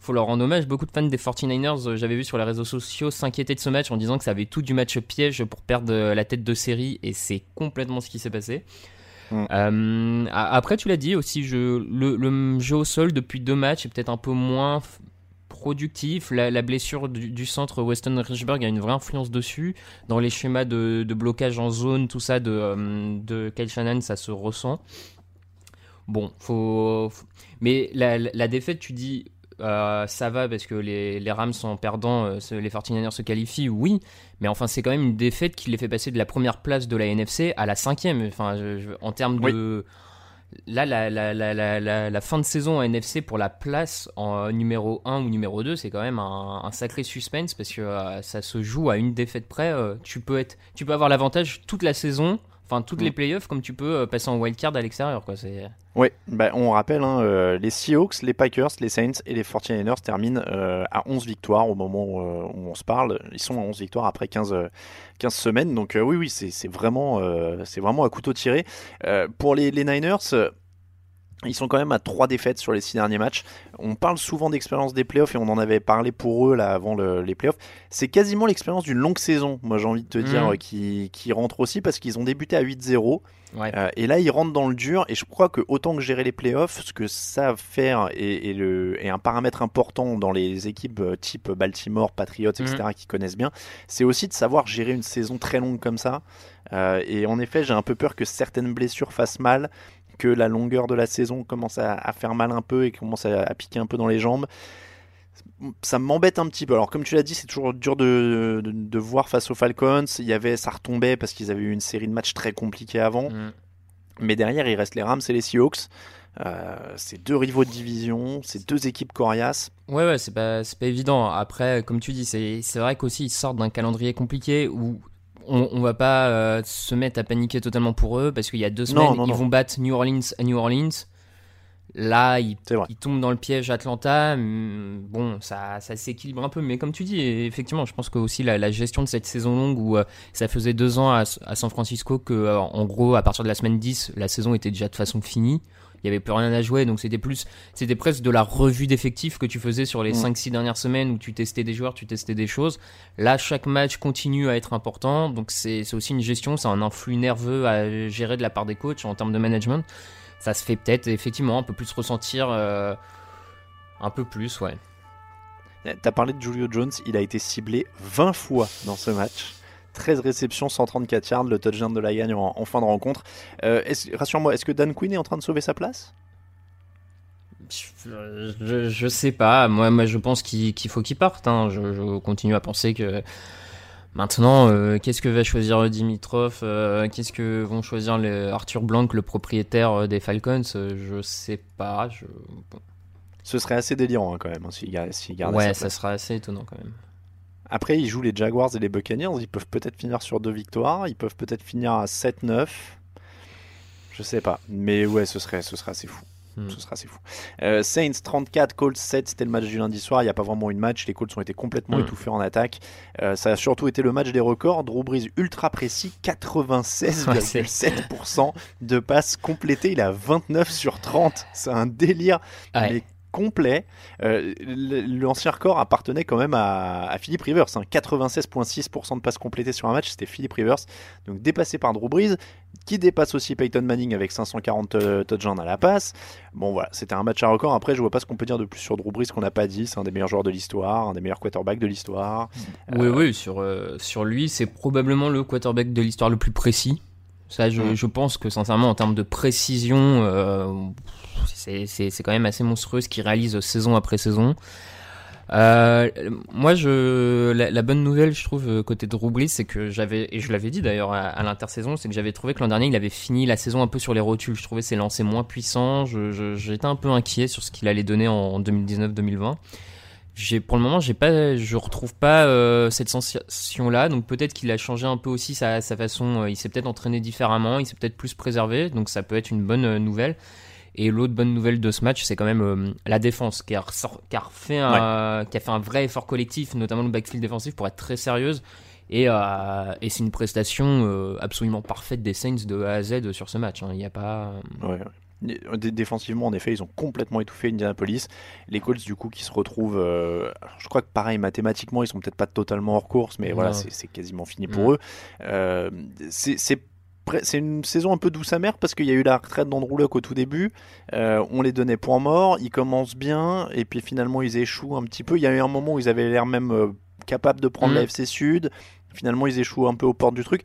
faut leur rendre hommage beaucoup de fans des 49ers euh, j'avais vu sur les réseaux sociaux s'inquiéter de ce match en disant que ça avait tout du match piège pour perdre euh, la tête de série et c'est complètement ce qui s'est passé Mm. Euh, après, tu l'as dit aussi, je, le, le jeu au sol depuis deux matchs est peut-être un peu moins productif. La, la blessure du, du centre Weston Richburg a une vraie influence dessus. Dans les schémas de, de blocage en zone, tout ça de, de Kyle Shannon, ça se ressent. Bon, faut. faut- Mais la défaite, tu dis. Euh, ça va parce que les, les Rams sont perdants, euh, les 49ers se qualifient, oui, mais enfin c'est quand même une défaite qui les fait passer de la première place de la NFC à la cinquième. Enfin, je- je- en termes Oui. de là la, la, la, la, la, la fin de saison en NFC pour la place en euh, numéro 1 ou numéro 2, c'est quand même un, un sacré suspense parce que euh, ça se joue à une défaite près. tu peux être, tu peux avoir l'avantage toute la saison, enfin toutes Mm. les playoffs comme tu peux euh, passer en wildcard à l'extérieur quoi. C'est Oui, bah, on rappelle, hein, euh, les Seahawks, les Packers, les Saints et les 49ers terminent euh, à 11 victoires au moment où, euh, où on se parle. Ils sont à 11 victoires après 15, euh, 15 semaines. Donc euh, oui, oui, c'est c'est vraiment, euh, c'est vraiment à couteau tiré. Euh, pour les, les Niners, euh, ils sont quand même à 3 défaites sur les 6 derniers matchs. On parle souvent d'expérience des playoffs et on en avait parlé pour eux là avant le- les playoffs. C'est quasiment l'expérience d'une longue saison, moi j'ai envie de te dire, Mhm. euh, qui, qui rentre aussi parce qu'ils ont débuté à 8-0. ouais. Euh, et là, ils rentrent dans le dur. Et je crois que autant que gérer les playoffs, ce que savent faire le, et un paramètre important dans les équipes euh, type Baltimore, Patriots, etc., qui connaissent bien, c'est aussi de savoir gérer une saison très longue comme ça. Euh, et en effet, j'ai un peu peur que certaines blessures fassent mal, que la longueur de la saison commence à, à faire mal un peu et commence à, à piquer un peu dans les jambes. Ça m'embête un petit peu. Alors, comme tu l'as dit, c'est toujours dur de, de, de voir face aux Falcons. Il y avait, ça retombait parce qu'ils avaient eu une série de matchs très compliqués avant. Mm. Mais derrière, il reste les Rams et les Seahawks. Euh, c'est deux rivaux de division, c'est deux équipes coriaces. Ouais, ouais, c'est pas, pas évident. Après, comme tu dis, c'est, c'est vrai qu'aussi ils sortent d'un calendrier compliqué où on, on va pas euh, se mettre à paniquer totalement pour eux parce qu'il y a deux semaines, non, ils non. vont battre New Orleans à New Orleans. Là, ils, tombent dans le piège Atlanta. Hum, Bon, ça, ça s'équilibre un peu. Mais comme tu dis, effectivement, je pense que aussi la, la gestion de cette saison longue où euh, ça faisait deux ans à, à San Francisco que, euh, en gros, à partir de la semaine 10, la saison était déjà de façon finie. Il n'y avait plus rien à jouer, donc c'était plus, c'était presque de la revue d'effectifs que tu faisais sur les Mm. 5-6 dernières semaines où tu testais des joueurs, tu testais des choses. Là, chaque match continue à être important, donc c'est c'est aussi une gestion, c'est un influx nerveux à gérer de la part des coachs en termes de management. Ça se fait peut-être effectivement un peu plus ressentir, euh, un peu plus, ouais. T'as parlé de Julio Jones, il a été ciblé 20 fois dans ce match. 13 réceptions, 134 yards, le touchdown de la gagne en, en fin de rencontre. Euh, Rassure-moi, est-ce que Dan Quinn est en train de sauver sa place? Je, je, je sais pas, moi, moi je pense qu'il faut qu'il parte. hein. Je, je continue à penser que maintenant, euh, qu'est-ce que va choisir Dimitrov euh, Qu'est-ce que vont choisir les Arthur Blanc, le propriétaire des Falcons? Je sais pas. Bon. Ce serait assez délirant hein, quand même, hein, s'il gar- s'il gardait Ouais, ça sera assez étonnant quand même. Après, ils jouent les Jaguars et les Buccaneers, ils peuvent peut-être finir sur deux victoires, ils peuvent peut-être finir à 7-9. Je sais pas, mais ouais, ce serait, ce serait assez fou. Hmm. Ce sera assez fou. Euh, Saints 34, Colts 7, c'était le match du lundi soir. Il n'y a pas vraiment eu de match. Les Colts ont été complètement Hmm. étouffés en attaque. Euh, ça a surtout été le match des records. Drew Brees ultra précis, 96,7% de passes complétées. Il a 29 sur 30. C'est un délire Ouais. mais complet. Euh, L'ancien record appartenait quand même à, à Philip Rivers. hein. 96,6% de passes complétées sur un match, c'était Philip Rivers. Donc dépassé par Drew Brees, qui dépasse aussi Peyton Manning avec 540 euh, touchdowns à la passe. Bon voilà, c'était un match à record. Après, je vois pas ce qu'on peut dire de plus sur Drew Brees qu'on n'a pas dit. C'est un des meilleurs joueurs de l'histoire, un des meilleurs quarterbacks de l'histoire. Oui, oui, sur, euh, sur lui, c'est probablement le quarterback de l'histoire le plus précis. Ça, je, Mm. je pense que sincèrement, en termes de précision, euh, c'est quand même assez monstrueux ce qu'il réalise saison après saison. Euh, moi, la, bonne nouvelle, je trouve, euh, côté de Brees, c'est que j'avais, et je l'avais dit d'ailleurs à, l'intersaison, c'est que j'avais trouvé que l'an dernier, il avait fini la saison un peu sur les rotules. Je trouvais ses lancers moins puissants. J'étais un peu inquiet sur ce qu'il allait donner en 2019-2020 j'ai pour le moment j'ai pas je retrouve pas euh, cette sensation là donc peut-être qu'il a changé un peu aussi sa, façon il s'est peut-être entraîné différemment il s'est peut-être plus préservé donc ça peut être une bonne nouvelle Et l'autre bonne nouvelle de ce match, c'est quand même euh, la défense qui a, ressort- qui a refait un, qui a fait un vrai effort collectif, notamment le backfield défensif, pour être très sérieuse. Et, euh, et c'est une prestation euh, absolument parfaite des Saints de A à Z sur ce match. hein. Il n'y a pas. Ouais, ouais. Dé- Défensivement, en effet, ils ont complètement étouffé Indianapolis. Les Colts, du coup, qui se retrouvent. euh, je crois que pareil, mathématiquement, ils sont peut-être pas totalement hors course, mais voilà, Non. c'est c'est quasiment fini pour Mm. eux. C'est c'est une saison un peu douce amère parce qu'il y a eu la retraite d'Andrew Luck au tout début. Euh, on les donnait point mort, ils commencent bien, et puis finalement, ils échouent un petit peu. Il y a eu un moment où ils avaient l'air même euh, capables de prendre Mm. la FC Sud. Finalement, ils échouent un peu aux portes du truc.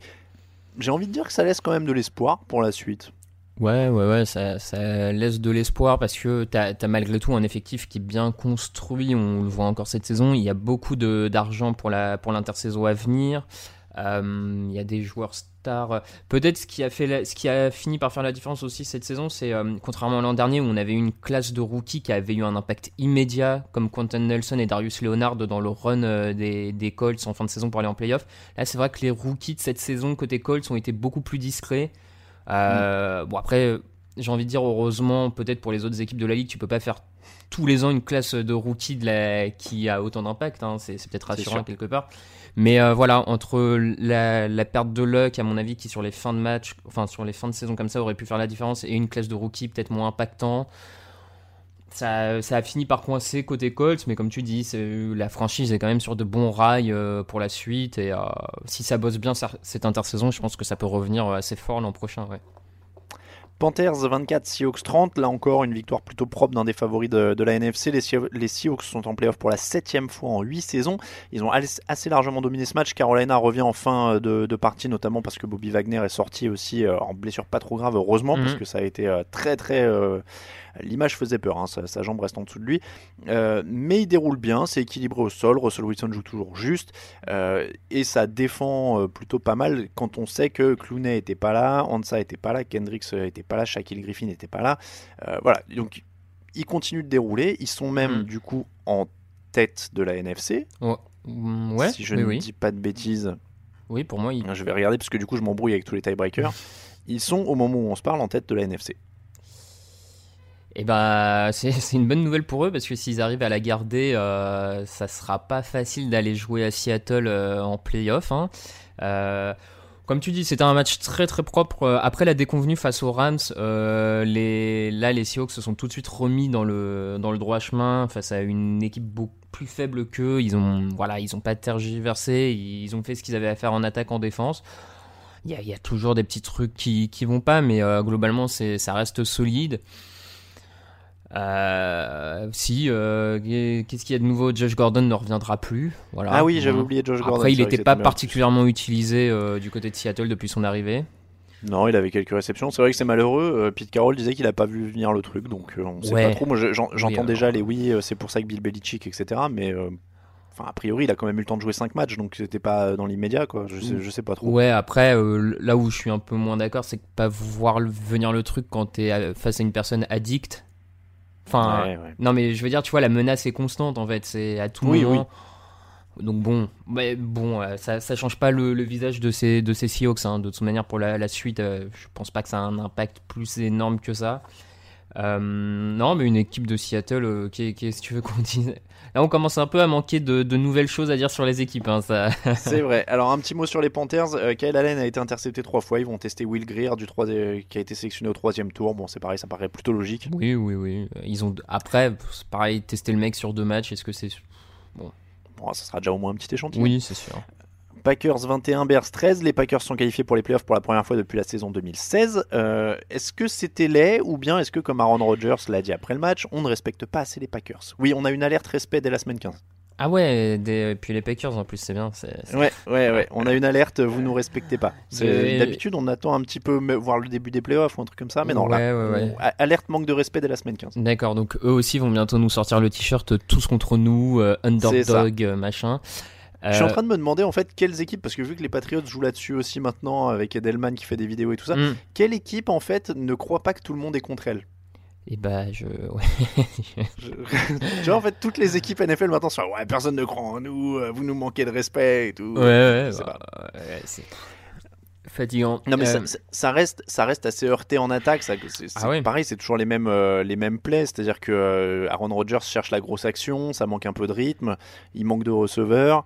J'ai envie de dire que ça laisse quand même de l'espoir pour la suite. Ouais, ouais, ouais, ça, ça laisse de l'espoir parce que t'as as malgré tout un effectif qui est bien construit. On le voit encore cette saison. Il y a beaucoup d'argent pour la pour l'intersaison à venir. Euh, il y a des joueurs stars. Peut-être ce qui a fait la- ce qui a fini par faire la différence aussi cette saison, c'est euh, contrairement à l'an dernier où on avait eu une classe de rookies qui avait eu un impact immédiat, comme Quentin Nelson et Darius Leonard dans le run euh, des, des Colts en fin de saison pour aller en playoff. Là, c'est vrai que les rookies de cette saison côté Colts ont été beaucoup plus discrets. Euh, Bon, après, j'ai envie de dire, heureusement, peut-être pour les autres équipes de la ligue, tu peux pas faire tous les ans une classe de la... qui a autant d'impact. hein. C'est peut-être rassurant quelque part. Mais euh, voilà, entre la, perte de luck, à mon avis, qui sur les fins de match, enfin sur les fins de saison comme ça, aurait pu faire la différence, et une classe de rookies peut-être moins impactant. Ça, a fini par coincer côté Colts, mais comme tu dis, la franchise est quand même sur de bons rails euh, pour la suite. Et euh, si ça bosse bien cette intersaison, je pense que ça peut revenir assez fort l'an prochain. Ouais. Panthers 24, Seahawks 30. Là encore, une victoire plutôt propre d'un des favoris de, de la NFC. Les, Sea- les Seahawks sont en playoff pour la septième fois en 8 saisons. Ils ont as- assez largement dominé ce match. Carolina revient en fin de, de partie, notamment parce que Bobby Wagner est sorti aussi euh, en blessure pas trop grave, heureusement, parce Mhm. que ça a été euh, très très. euh, L'image faisait peur, hein, sa, sa jambe reste en dessous de lui. Euh, mais il déroule bien, c'est équilibré au sol. Russell Wilson joue toujours juste. euh, et ça défend euh, plutôt pas mal quand on sait que Clooney était pas là, Ansa était pas là, Kendricks euh, était pas là, Shaquille Griffin était pas là. Euh, voilà, donc ils continuent de dérouler. Ils sont même Mm. du coup en tête de la NFC. Mm, Ouais, si je ne oui. dis pas de bêtises, Oui, pour moi, il... je vais regarder parce que du coup je m'embrouille avec tous les tiebreakers. Ils sont au moment où on se parle en tête de la NFC. Et ben, c'est une bonne nouvelle pour eux parce que s'ils arrivent à la garder, euh, ça sera pas facile d'aller jouer à Seattle euh, en playoff. Hein. Euh, comme tu dis, c'était un match très très propre. Euh, Après la déconvenue face aux Rams, euh, les, là les Seahawks se sont tout de suite remis dans le, dans le droit chemin face à une équipe beaucoup plus faible qu'eux. Ils ont, voilà, ils ont pas tergiversé, ils ont fait ce qu'ils avaient à faire en attaque, en défense. Il y y a toujours des petits trucs qui, qui vont pas, mais euh, globalement ça reste solide. Euh, si, euh, qu'est-ce qu'il y a de nouveau? Josh Gordon ne reviendra plus. Voilà. Ah oui, j'avais oublié Josh Gordon. Après, il n'était pas particulièrement utilisé euh, du côté de Seattle depuis son arrivée. Non, il avait quelques réceptions. C'est vrai que c'est malheureux. Pete Carroll disait qu'il a pas vu venir le truc, donc on sait Ouais. pas trop. Moi, je- j'en- j'entends Oui, déjà les oui, c'est pour ça que Bill Belichick, etc. Mais enfin, a priori, il a quand même eu le temps de jouer 5 matchs, donc c'était pas dans l'immédiat, quoi. Je sais, je sais pas trop. Ouais, après, euh, là où je suis un peu moins d'accord, c'est que pas voir le- venir le truc quand t'es face à une personne addict. Enfin, Ouais, ouais. non, mais je veux dire, tu vois, la menace est constante en fait, c'est à tout Oui, moment. Donc bon, mais bon, euh, ça, ça change pas le, le visage de ces, de ces Seahawks. Hein. De toute manière, pour la, la suite, euh, je pense pas que ça a un impact plus énorme que ça. Euh, non, mais une équipe de Seattle, euh, qu'est- qu'est-ce que tu veux qu'on dise? Là, on commence un peu à manquer de, de nouvelles choses à dire sur les équipes. Hein, ça... C'est vrai. Alors un petit mot sur les Panthers. Euh, Kyle Allen a été intercepté trois fois. Ils vont tester Will Greer du qui a été sélectionné au troisième tour. Bon, c'est pareil, ça paraît plutôt logique. Oui, oui, oui. Ils ont après, c'est pareil, tester le mec sur deux matchs. Est-ce que c'est Bon, ça sera déjà au moins un petit échantillon. Oui, c'est sûr. Packers 21, Bears 13. Les Packers sont qualifiés pour les playoffs pour la première fois depuis la saison 2016. Euh, est-ce que c'était laid ou bien est-ce que, comme Aaron Rodgers l'a dit après le match, on ne respecte pas assez les Packers? Oui, on a une alerte respect dès la semaine 15. Ah ouais, des... et puis les Packers en plus, c'est bien. Ouais, ouais, ouais. On a une alerte, vous nous respectez pas. D'habitude, on attend un petit peu voir le début des playoffs ou un truc comme ça, mais non, Ouais, là, ouais, ouais. on- a- alerte manque de respect dès la semaine 15. D'accord, donc eux aussi vont bientôt nous sortir le t-shirt tous contre nous, euh, underdog, euh, machin. Je suis en Euh, train de me demander en fait quelles équipes, parce que vu que les Patriots jouent là-dessus aussi maintenant avec Edelman qui fait des vidéos et tout ça, hmm. quelle équipe en fait ne croit pas que tout le monde est contre elle? Et bah, je. ouais. Je- tu vois, en fait, toutes les équipes NFL maintenant sont ouais, personne ne croit en nous, euh, vous nous manquez de respect et tout. ouais, ouais, bah, ouais, c'est- fatigant. Non mais ça, Euh, ça- ça reste, ça reste assez heurté en attaque. Ça, c'est, c'est Ah ouais. pareil, c'est toujours les mêmes, euh, les mêmes plays. C'est-à-dire que euh, Aaron Rodgers cherche la grosse action, ça manque un peu de rythme, il manque de receveurs.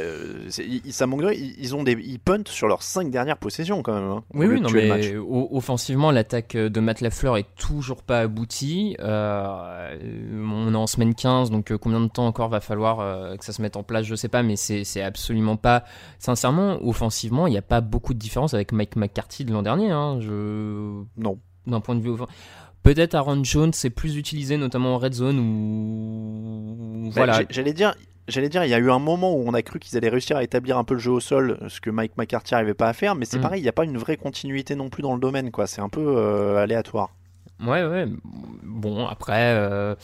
Euh, ça manque de- ils, ont des, ils puntent sur leurs cinq dernières possessions quand même. hein, Oui, oui, non, mais offensivement, l'attaque de Matt Lafleur est toujours pas aboutie. Euh, on est en semaine 15, donc euh, combien de temps encore va falloir euh, que ça se mette en place Je sais pas, mais c'est c'est absolument pas. Sincèrement, offensivement, il n'y a pas beaucoup de différence avec Mike McCarthy de l'an dernier. hein. Je... Non. D'un point de vue. Peut-être Aaron Jones c'est plus utilisé, notamment en red zone ou. Bah, Voilà. J'allais dire, j'allais dire, il y a eu un moment où on a cru qu'ils allaient réussir à établir un peu le jeu au sol, ce que Mike McCarthy n'arrivait pas à faire. Mais c'est Mm. pareil, il n'y a pas une vraie continuité non plus dans le domaine, quoi. C'est un peu euh, aléatoire. Ouais, ouais. Bon, après. euh,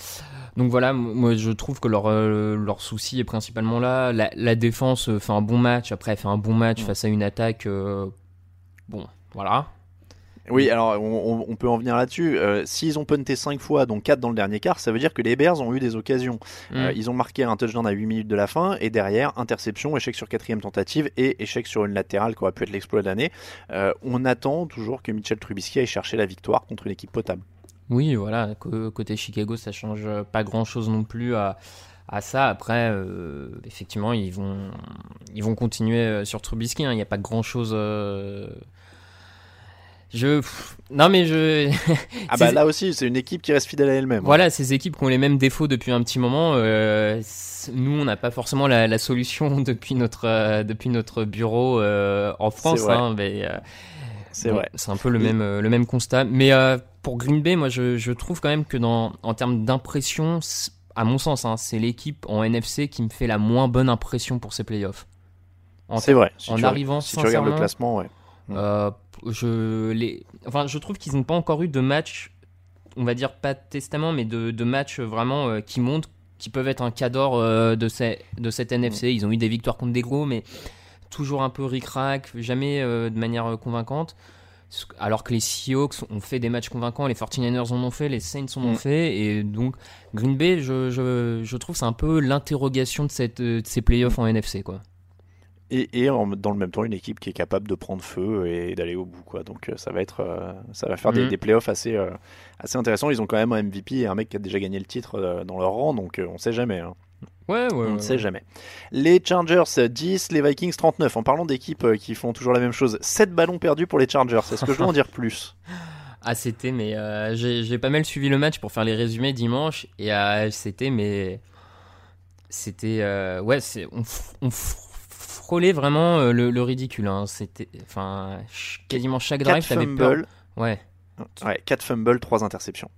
Donc voilà, moi je trouve que leur, euh, leur souci est principalement là. La, la défense fait un bon match, après elle fait un bon match Mm. face à une attaque. Bon, voilà. Oui, alors on, peut en venir là-dessus. Euh, S'ils ont punté 5 fois, donc 4 dans le dernier quart, ça veut dire que les Bears ont eu des occasions. Euh, Mm. ils ont marqué un touchdown à 8 minutes de la fin, et derrière, interception, échec sur quatrième tentative, et échec sur une latérale qui aurait pu être l'exploit de l'année. Euh, on attend toujours que Mitchell Trubisky aille chercher la victoire contre une équipe potable. Oui, voilà. Côté Chicago, ça change pas grand chose non plus à, à ça. Après, euh, effectivement, ils vont, ils vont continuer euh, sur Trubisky. hein. Il n'y a pas grand chose. Je. Non, mais je. Ah bah C'est- là aussi, c'est une équipe qui reste fidèle à elle-même. hein. Voilà, ces équipes qui ont les mêmes défauts depuis un petit moment, euh, nous on n'a pas forcément la, la solution depuis notre euh, depuis notre bureau euh, en France, vrai. hein, mais C'est bon, vrai. c'est un peu le même le même constat. Mais pour Green Bay, moi je, je trouve quand même que dans en termes d'impression, à mon sens, hein, c'est l'équipe en NFC qui me fait la moins bonne impression pour ces playoffs. En C'est vrai. Si en tu, arrivant si tu regardes le classement, ouais. euh, je, les, enfin, je trouve qu'ils n'ont pas encore eu de match, on va dire pas de testament, mais de, de match vraiment euh, qui montrent qu'ils peuvent être un cador euh, de, ces, de cette NFC. Ils ont eu des victoires contre des gros, mais toujours un peu ric-rac, jamais euh, de manière convaincante. Alors que les Seahawks ont fait des matchs convaincants, les 49ers en ont fait, les Saints en ont Mm. fait, et donc Green Bay, je, je, je trouve c'est un peu l'interrogation de, cette, de ces playoffs en NFC. Quoi. Et, et en- dans le même temps, une équipe qui est capable de prendre feu et d'aller au bout, quoi. Donc euh, ça va être, euh, ça va faire des, Mhm. des playoffs assez, euh, assez intéressants. Ils ont quand même un MVP et un mec qui a déjà gagné le titre euh, dans leur rang, donc on sait jamais. hein. Ouais, ouais, On ne ouais. sait jamais. Les Chargers 10, les Vikings 39. En parlant d'équipes qui font toujours la même chose, 7 ballons perdus pour les Chargers. Est-ce que je dois en dire plus? Ah, c'était, mais euh, j'ai pas mal suivi le match pour faire les résumés dimanche. Et euh, c'était, mais. C'était. euh, ouais, c'est, on, on f- frôlait vraiment euh, le, le ridicule. hein. C'était. Enfin, ch- quasiment chaque 4 drive, t'avais peur. fumbles, Ouais. ouais, 4 fumbles, 3 interceptions.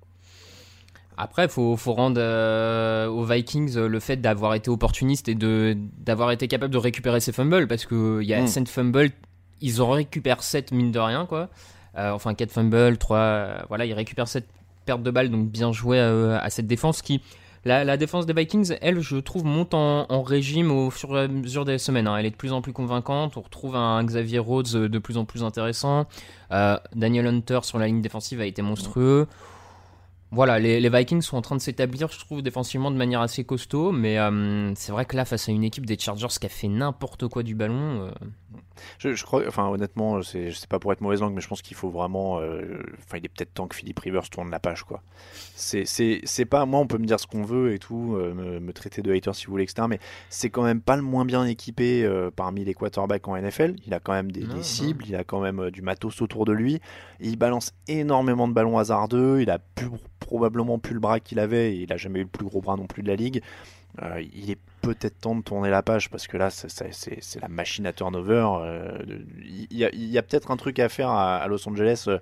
Après, il faut, faut rendre euh, aux Vikings euh, le fait d'avoir été opportuniste et de, d'avoir été capable de récupérer ces fumbles parce qu'il y a Mm. 7 fumbles, ils en récupèrent 7 mine de rien, quoi. Euh, enfin, 4 fumbles, 3. voilà, ils récupèrent 7 pertes de balles, donc bien joué euh, à cette défense qui. La, défense des Vikings, elle, je trouve, monte en, régime au fur et à mesure des semaines. hein. Elle est de plus en plus convaincante. On retrouve un Xavier Rhodes euh, de plus en plus intéressant. Euh, Daniel Hunter sur la ligne défensive a été monstrueux. Voilà, les, Vikings sont en train de s'établir, je trouve, défensivement de manière assez costaud. Mais euh, c'est vrai que là, face à une équipe des Chargers qui a fait n'importe quoi du ballon. Je, je crois, enfin honnêtement, c'est c'est pas pour être mauvaise langue, mais je pense qu'il faut vraiment. euh, Enfin, il est peut-être temps que Philippe Rivers tourne la page, quoi. C'est c'est c'est pas moi, on peut me dire ce qu'on veut et tout, euh, me, me traiter de hater si vous voulez, etc. Mais c'est quand même pas le moins bien équipé euh, parmi les quarterbacks en NFL. Il a quand même des, cibles, il a quand même du matos autour de lui. Il balance énormément de ballons hasardeux. Il a plus, probablement plus le bras qu'il avait. Et il a jamais eu le plus gros bras non plus de la ligue. Euh, il est peut-être temps de tourner la page parce que là, c'est- la machine à turnover. euh, Il y a, peut-être un truc à faire à, à Los Angeles, euh,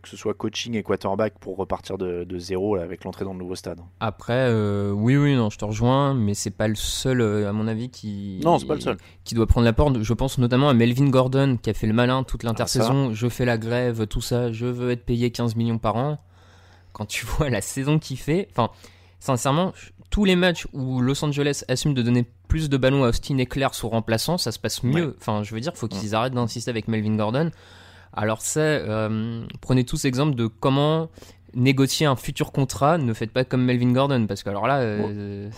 que ce soit coaching et quarterback, pour repartir de, de zéro là, avec l'entrée dans le nouveau stade. Après, oui, oui, non, je te rejoins, mais c'est pas le seul, à mon avis, qui. Non, pas le seul. Qui doit prendre la porte. Je pense notamment à Melvin Gordon, qui a fait le malin toute Ah, l'intersaison. je fais la grève, tout ça, je veux être payé 15 millions par an. Quand tu vois la saison qu'il fait, enfin, sincèrement, tous les matchs où Los Angeles assume de donner plus de ballons à Austin Eckler sous remplaçant, ça se passe mieux. Ouais. Enfin, je veux dire, faut qu'ils arrêtent d'insister avec Melvin Gordon. Alors c'est, euh, prenez tous exemple de comment négocier un futur contrat. Ne faites pas comme Melvin Gordon, parce que alors là, euh,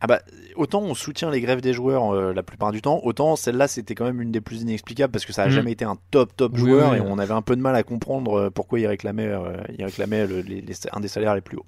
Ah bah, autant on soutient les grèves des joueurs euh, la plupart du temps, autant celle-là c'était quand même une des plus inexplicables parce que ça a Mhm. jamais été un top top Oui, joueur oui, et on avait un peu de mal à comprendre euh, pourquoi il réclamait, euh, il réclamait le- les- les- un des salaires les plus hauts.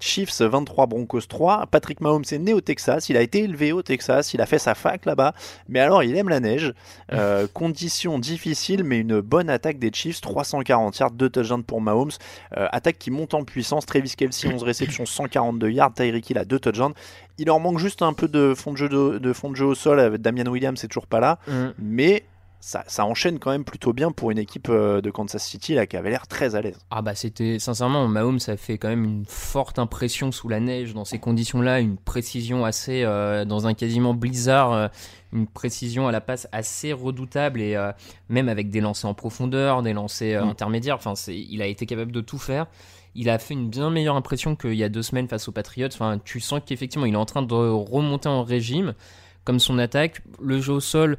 Chiefs 23, Broncos 3. Patrick Mahomes est né au Texas, il a été élevé au Texas, il a fait sa fac là-bas, mais alors il aime la neige. Conditions difficiles, mais une bonne attaque des Chiefs, 340 yards, 2 touchdowns pour Mahomes. Attaque qui monte en puissance, Travis Kelsey 11 réceptions, 142 yards, Tyreek Hill a 2 touchdowns. Il leur manque juste un peu de fond de jeu, de, de fond de jeu au sol. avec Damian Williams, c'est toujours pas là. Mm. Mais ça, ça enchaîne quand même plutôt bien pour une équipe euh, de Kansas City là, qui avait l'air très à l'aise. ah bah c'était sincèrement Mahomes ça fait quand même une forte impression sous la neige dans ces conditions-là, une précision assez euh, dans un quasiment blizzard, euh, une précision à la passe assez redoutable et euh, même avec des lancers en profondeur, des lancers Mm. intermédiaires. Enfin, il a été capable de tout faire. Il a fait une bien meilleure impression qu'il y a deux semaines face aux Patriots. Enfin, tu sens qu'effectivement il est en train de remonter en régime, comme son attaque, le jeu au sol.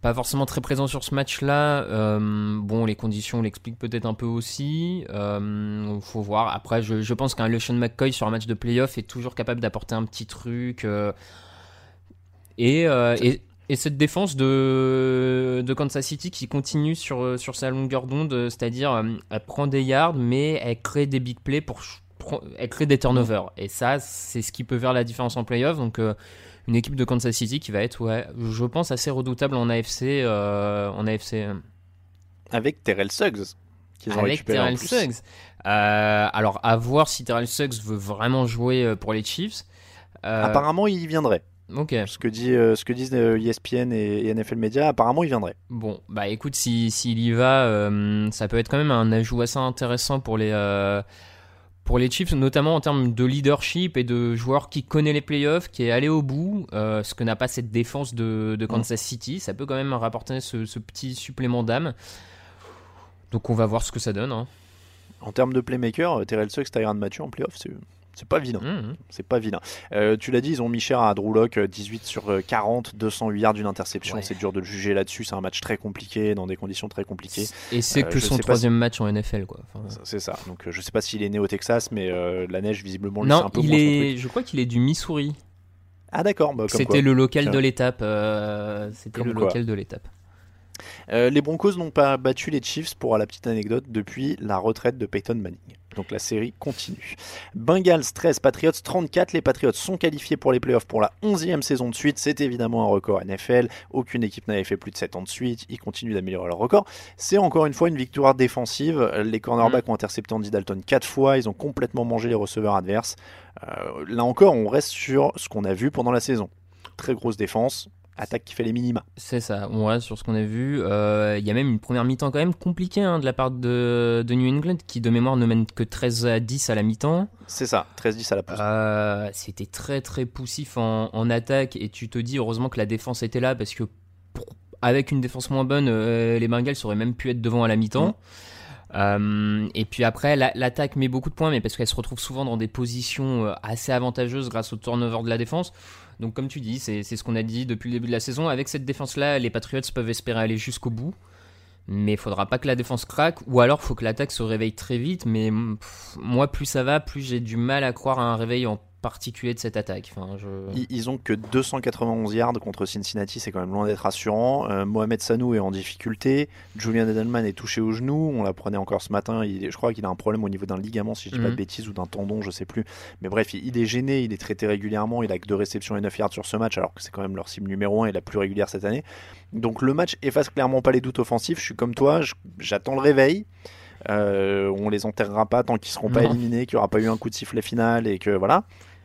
Pas forcément très présent sur ce match-là. Euh, bon, les conditions l'expliquent peut-être un peu aussi. Euh, faut voir. Après, je, je pense qu'un LeSean McCoy sur un match de playoff est toujours capable d'apporter un petit truc. euh, et, euh, et, et cette défense de, de Kansas City qui continue sur, sur sa longueur d'onde, euh, c'est-à-dire euh, elle prend des yards, mais elle crée des big plays pour. Elle crée des turnovers. Et ça, c'est ce qui peut faire la différence en playoff. Donc. euh, une équipe de Kansas City qui va être, ouais, je pense, assez redoutable en AFC. euh, en AFC euh, Avec Terrell Suggs, ont avec Terrell. Suggs. Euh, alors, à voir si Terrell Suggs veut vraiment jouer euh, pour les Chiefs. Euh, Apparemment, il viendrait. Ok. Ce que, dit, euh, ce que disent euh, ESPN et, et NFL Media, apparemment, il viendrait. Bon, bah écoute, si- s'il y va, euh, ça peut être quand même un ajout assez intéressant pour les, pour les Chiefs, notamment en termes de leadership et de joueur qui connaît les playoffs, qui est allé au bout, ce que n'a pas cette défense de, de Kansas City. Ça peut quand même rapporter ce, ce petit supplément d'âme. Donc on va voir ce que ça donne. hein. En termes de playmaker, Terrell Suggs, Tyrann Mathieu en playoff, c'est c'est pas vilain. Mhm. C'est pas vilain. Euh, tu l'as dit, ils ont mis cher à Drew Lock, euh, 18 sur euh, 40, 208 yards d'une interception. Ouais. C'est dur de le juger là-dessus. C'est un match très compliqué, dans des conditions très compliquées. Et c'est Euh, que son troisième match en NFL, quoi. Enfin, C'est ça. Donc euh, je sais pas s'il est né au Texas, mais euh, la neige, visiblement, lui, non, un peu il moins est, je crois qu'il est du Missouri. Ah d'accord, bah, C'était le local de l'étape. euh, C'était le local de l'étape. Euh, les Broncos n'ont pas battu les Chiefs, pour la petite anecdote, depuis la retraite de Peyton Manning. Donc la série continue. Bengals 13, Patriots 34. Les Patriots sont qualifiés pour les playoffs pour la 11e saison de suite. C'est évidemment un record NFL. Aucune équipe n'avait fait plus de 7 ans de suite. Ils continuent d'améliorer leur record. C'est encore une fois une victoire défensive. Les cornerbacks ont intercepté Andy Dalton 4 fois. Ils ont complètement mangé les receveurs adverses. Euh, là encore, on reste sur ce qu'on a vu pendant la saison. Très grosse défense. Attaque qui fait les minima. C'est ça, sur ce qu'on a vu. Euh, Il y a même une première mi-temps quand même compliquée hein, de la part de, de New England qui de mémoire ne mène que 13 à 10 à la mi-temps. C'est ça, 13-10 à la pause. Euh, C'était très très poussif en, en attaque et tu te dis heureusement que la défense était là parce que pour- avec une défense moins bonne, euh, les Bengals auraient même pu être devant à la mi-temps. Euh, et puis après, la- l'attaque met beaucoup de points, mais parce qu'elle se retrouve souvent dans des positions assez avantageuses grâce au turnover de la défense. Donc comme tu dis, c'est ce qu'on a dit depuis le début de la saison. Avec cette défense-là, les Patriots peuvent espérer aller jusqu'au bout. Mais il faudra pas que la défense craque, ou alors faut que l'attaque se réveille très vite. Mais moi, plus ça va, plus j'ai du mal à croire à un réveil en particulier de cette attaque. Enfin, je... Ils, ont que 291 yards contre Cincinnati, c'est quand même loin d'être rassurant. Euh, Mohamed Sanou est en difficulté. Julian Edelman est touché au genou. On l'apprenait encore ce matin. Il, je crois qu'il a un problème au niveau d'un ligament, si je dis pas de Mhm. bêtises, ou d'un tendon, je sais plus. Mais bref, il, il est gêné. Il est traité régulièrement. Il a que deux réceptions et 9 yards sur ce match, alors que c'est quand même leur cible numéro 1 et la plus régulière cette année. Donc le match efface clairement pas les doutes offensifs. Je suis comme toi. J'attends le réveil. Euh, on les enterrera pas tant qu'ils seront pas éliminés, qu'il n'y aura pas eu un coup de sifflet final et que voilà.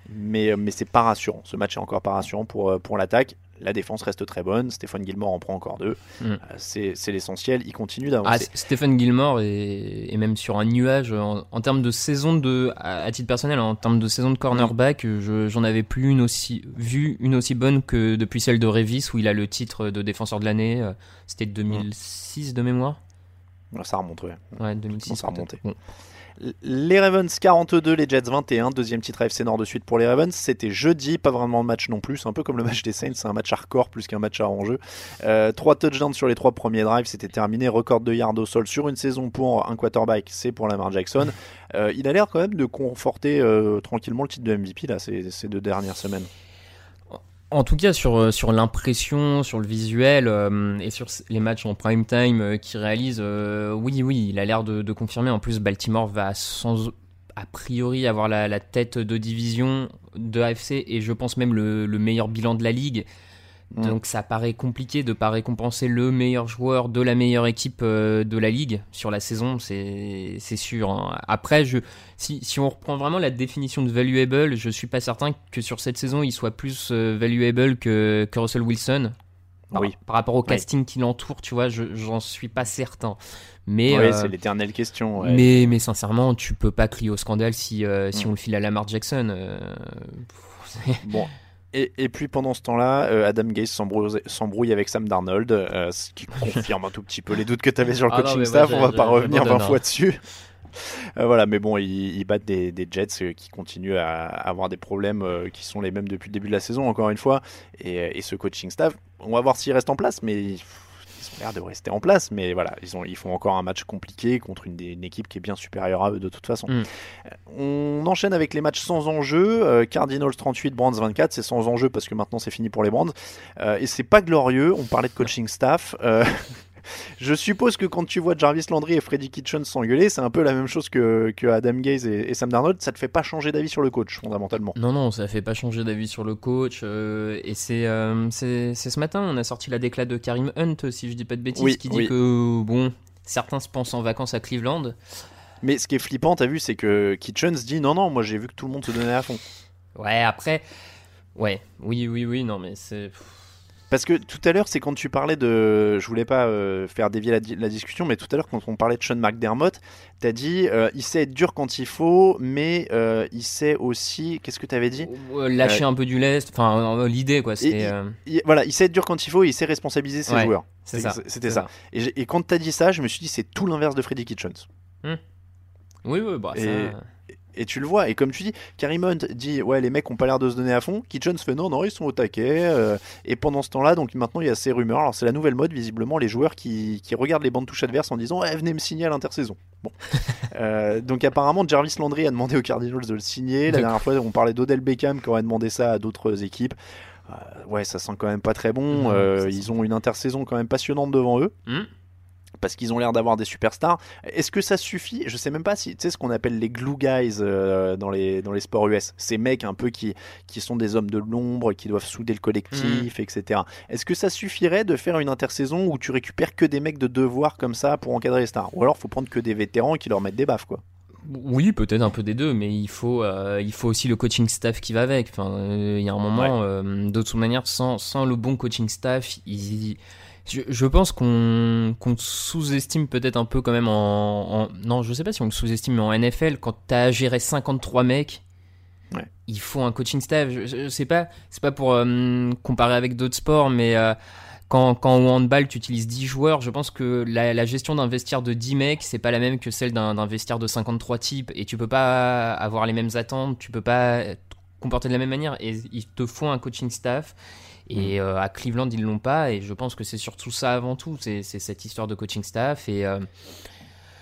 Mais, mais c'est pas rassurant. Ce match est encore pas rassurant pour, euh, pour l'attaque. La défense reste très bonne. Stéphane Gilmore en prend encore deux. Mm. Euh, C'est l'essentiel. Il continue Ah, d'avancer. S- Stephen Gilmore est, est même sur un nuage en, en termes de saison de, à, titre personnel, en termes de saison de cornerback, je- j'en avais plus une aussi vu une aussi bonne que depuis celle de Revis où il a le titre de défenseur de l'année. euh, C'était 2006 de mémoire? Ça remonte, ouais. Ouais, 2006. Ça. Bon. Les Ravens 42, les Jets 21, deuxième titre AFC Nord de suite pour les Ravens. C'était jeudi, pas vraiment de match non plus. Un peu comme le match des Saints, c'est un match hardcore plus qu'un match à enjeu. Euh, trois touchdowns sur les trois premiers drives, c'était terminé. Record de yards au sol sur une saison pour un quarterback, c'est pour Lamar Jackson. Euh, il a l'air quand même de conforter euh, tranquillement le titre de MVP là, ces, ces deux dernières semaines. En tout cas, sur, euh, sur l'impression, sur le visuel euh, et sur les matchs en prime time euh, qu'il réalise, euh, oui, oui, il a l'air de, confirmer. En plus, Baltimore va sans a priori avoir la, tête de division de AFC et je pense même le meilleur bilan de la ligue. Mm. Donc ça paraît compliqué de pas récompenser le meilleur joueur de la meilleure équipe euh, de la ligue sur la saison, c'est sûr. hein. Après, je, si, si on reprend vraiment la définition de valuable, je suis pas certain que sur cette saison il soit plus euh, valuable que, que Russell Wilson. Par, Oui. par rapport au Oui. casting qui l'entoure, tu vois, je- j'en suis pas certain. Mais, Oui, euh, c'est l'éternelle question. ouais. mais, mais sincèrement, tu peux pas crier au scandale si, euh, si Mm. on le file à Lamar Jackson. euh, Bon. Et, et puis pendant ce temps-là, euh, Adam Gase s'embrouille avec Sam Darnold, euh, ce qui confirme un tout petit peu les doutes que tu avais sur le Ah coaching staff. On va pas revenir j'abandonne, 20 hein. fois dessus. Euh, voilà, mais bon, ils, ils battent des, des Jets euh, qui continuent à avoir des problèmes euh, qui sont les mêmes depuis le début de la saison, encore une fois. Et, et ce coaching staff, on va voir s'il reste en place, mais l'air de rester en place. Mais voilà, ils, ont, ils font encore un match compliqué contre une, équipe qui est bien supérieure à eux de toute façon. Mm. On enchaîne avec les matchs sans enjeu. Euh, Cardinals 38, Brands 24. C'est sans enjeu parce que maintenant c'est fini pour les Brands. Euh, et c'est pas glorieux. On parlait de coaching staff. Je suppose que quand tu vois Jarvis Landry et Freddy Kitchen s'engueuler, c'est un peu la même chose que, que Adam Gaze et, et Sam Darnold. Ça te fait pas changer d'avis sur le coach, fondamentalement. Non, non, ça fait pas changer d'avis sur le coach. euh, et c'est euh, c'est ce matin, on a sorti la déclat de Karim Hunt, si je dis pas de bêtises, Oui, qui dit oui. que, bon, certains se pensent en vacances à Cleveland. Mais ce qui est flippant, t'as vu, c'est que Kitchen se dit non, non, moi j'ai vu que tout le monde se donnait à fond. Ouais, après, ouais, oui, oui, oui, non, mais c'est. Parce que tout à l'heure, c'est quand tu parlais de. Je voulais pas euh, faire dévier la, di- la discussion, mais tout à l'heure, quand on parlait de Sean McDermott, t'as dit euh, il sait être dur quand il faut, mais euh, il sait aussi. Qu'est-ce que t'avais dit? Lâcher un peu du lest, enfin, l'idée, quoi, Et il- Il- Voilà, il sait être dur quand il faut et il sait responsabiliser ses Ouais, joueurs. c'est ça, C'était ça. Et, et quand t'as dit ça, je me suis dit c'est tout l'inverse de Freddy Kitchens. Oui, oui, bah, ça. Et- tu le vois, et comme tu dis, Karim Hunt dit ouais les mecs ont pas l'air de se donner à fond, Kitchens fait non non ils sont au taquet, euh, et pendant ce temps-là donc maintenant il y a ces rumeurs, alors c'est la nouvelle mode visiblement les joueurs qui, qui regardent les bandes touches adverses en disant ouais venez me signer à l'intersaison. Bon, Euh, donc apparemment Jarvis Landry a demandé aux Cardinals de le signer, la dernière fois on parlait d'Odell Beckham qui aurait demandé ça à d'autres équipes. Euh, ouais ça sent quand même pas très bon, ils ont une intersaison quand même passionnante devant eux. Hmm. Parce qu'ils ont l'air d'avoir des superstars. Est-ce que ça suffit? Je sais même pas si tu sais ce qu'on appelle les glue guys euh, dans les dans les sports US, ces mecs un peu qui qui sont des hommes de l'ombre, qui doivent souder le collectif, etc. Est-ce que ça suffirait de faire une intersaison où tu récupères que des mecs de devoir comme ça pour encadrer les stars, ou alors faut prendre que des vétérans qui leur mettent des baffes quoi Oui, peut-être un peu des deux, mais il faut, euh, il faut aussi le coaching staff qui va avec. Enfin, euh, il y a un moment, euh, de toute manière, sans, sans le bon coaching staff, il- je, je pense qu'on qu'on sous-estime peut-être un peu quand même en, en- Non, je sais pas si on le sous-estime, mais en NFL, quand t'as à gérer 53 mecs, Ouais. il faut un coaching staff. Je, je sais pas, c'est pas pour euh, comparer avec d'autres sports, mais euh, quand, quand au handball tu utilises 10 joueurs, je pense que la, la gestion d'un vestiaire de 10 mecs, c'est pas la même que celle d'un vestiaire de 53 types. Et tu peux pas avoir les mêmes attentes, tu peux pas te comporter de la même manière. Et il te faut un coaching staff. Et euh, à Cleveland, ils l'ont pas. Et je pense que c'est surtout ça avant tout. C'est cette histoire de coaching staff. Et. euh,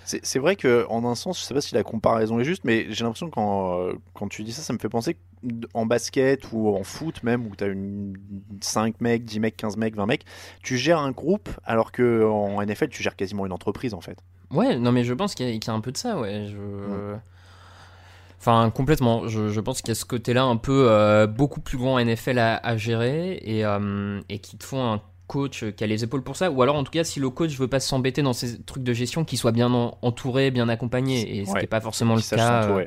C'est vrai que en un sens, je sais pas si la comparaison est juste, mais j'ai l'impression que quand, euh, quand tu dis ça, ça me fait penser en basket ou en foot même, où tu as une 5 mecs, 10 mecs, 15 mecs, 20 mecs, tu gères un groupe alors que en NFL, tu gères quasiment une entreprise en fait. Ouais, non mais je pense qu'il y, a un peu de ça, ouais. Je... Enfin, complètement. Je, pense qu'il y a ce côté-là un peu euh, beaucoup plus grand NFL à, gérer et, euh, et qui te font un coach qui a les épaules pour ça, ou alors en tout cas si le coach veut pas s'embêter dans ces trucs de gestion, qu'il soit bien entouré, bien accompagné, et ce n'est pas forcément le cas. Euh,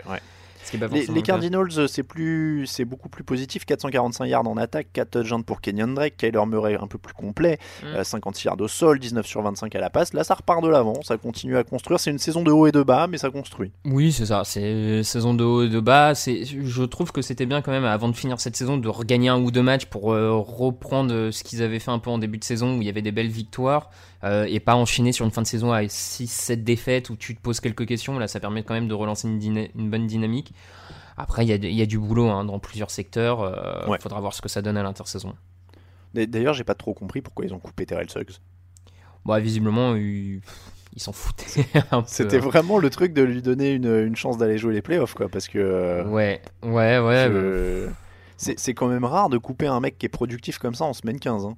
les, Cardinals, euh, c'est plus, c'est beaucoup plus positif. 445 yards en attaque, 4 touchdowns pour Kenyon Drake, Kyler Murray un peu plus complet, 56 mm. euh, yards au sol, 19 sur 25 à la passe. Là, ça repart de l'avant, ça continue à construire. C'est une saison de haut et de bas, mais ça construit. Oui, c'est ça. C'est saison de haut et de bas. C'est, je trouve que c'était bien quand même avant de finir cette saison de regagner un ou deux matchs pour euh, reprendre ce qu'ils avaient fait un peu en début de saison où il y avait des belles victoires. Et pas enchaîner sur une fin de saison à 6-7 défaites où tu te poses quelques questions. Là, ça permet quand même de relancer une, une bonne dynamique. Après, il y, a du boulot hein, dans plusieurs secteurs. Il euh, faudra voir ce que ça donne à l'intersaison. D'ailleurs, j'ai pas trop compris pourquoi ils ont coupé Terrell Suggs. Bah, visiblement, ils s'en foutaient. C'était vraiment le truc de lui donner une, chance d'aller jouer les playoffs, quoi. Parce que. Euh, ouais, ouais, ouais. Bah. C'est quand même rare de couper un mec qui est productif comme ça en semaine 15. Hein.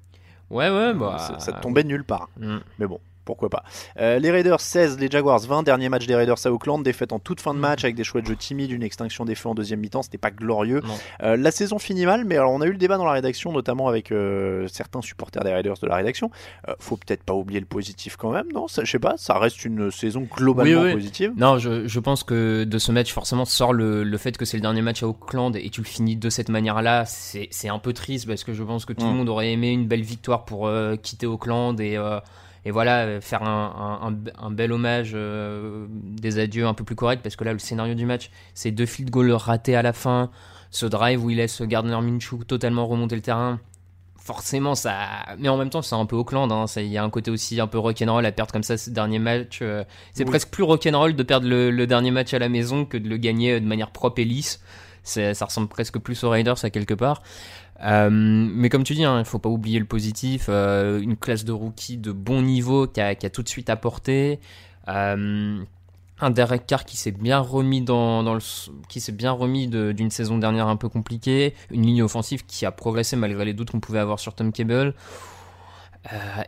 Ouais, ouais, bah. Ça, tombait nulle part. Mm. Mais bon pourquoi pas. Euh, les Raiders 16, les Jaguars 20, dernier match des Raiders à Oakland, défaite en toute fin de match avec des choix de jeu timides, une extinction des feux en deuxième mi-temps, c'était pas glorieux. Euh, la saison finit mal, mais alors on a eu le débat dans la rédaction, notamment avec euh, certains supporters des Raiders de la rédaction. faut peut-être pas oublier le positif quand même, non? Je sais pas, ça reste une saison globalement positive. Non, je, pense que de ce match, forcément, sort le, fait que c'est le dernier match à Oakland et tu le finis de cette manière-là, c'est un peu triste parce que je pense que tout le mm. monde aurait aimé une belle victoire pour quitter Oakland et et voilà, faire un, bel hommage, euh, des adieux un peu plus corrects, parce que là, le scénario du match, c'est deux field goals ratés à la fin, ce drive où il laisse Gardner Minshew totalement remonter le terrain. Forcément, ça. Mais en même temps, c'est un peu Auckland. Hein. Il y a un côté aussi un peu rock'n'roll à perdre comme ça ce dernier match. Euh. c'est presque plus rock'n'roll de perdre le, dernier match à la maison que de le gagner de manière propre et lisse. Ça ressemble presque plus aux Raiders à quelque part. Euh, mais comme tu dis, il hein, ne faut pas oublier le positif. Euh, une classe de rookies de bon niveau qui a, qui a tout de suite apporté. Euh, un Derek Carr qui s'est bien remis dans, dans le, qui s'est bien remis d'une saison dernière un peu compliquée, une ligne offensive qui a progressé malgré les doutes qu'on pouvait avoir sur Tom Cable,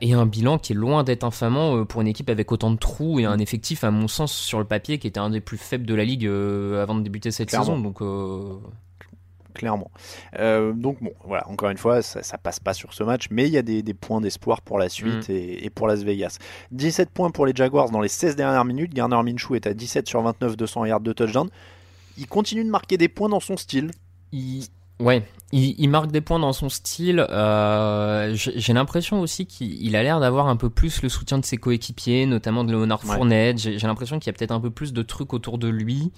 et un bilan qui est loin d'être infamant pour une équipe avec autant de trous et un effectif à mon sens sur le papier qui était un des plus faibles de la ligue avant de débuter cette saison. Donc clairement. Euh, donc bon, voilà, encore une fois, ça, passe pas sur ce match, mais il y a des, points d'espoir pour la suite mm. et, pour Las Vegas. 17 points pour les Jaguars dans les 16 dernières minutes. Garner Minshew est à 17 sur 29, 200 yards de touchdown. Il continue de marquer des points dans son style. Il... Ouais, il, marque des points dans son style. Euh, j'ai l'impression aussi qu'il a l'air d'avoir un peu plus le soutien de ses coéquipiers, notamment de Leonard Fournette. J'ai l'impression qu'il y a peut-être un peu plus de trucs autour de lui.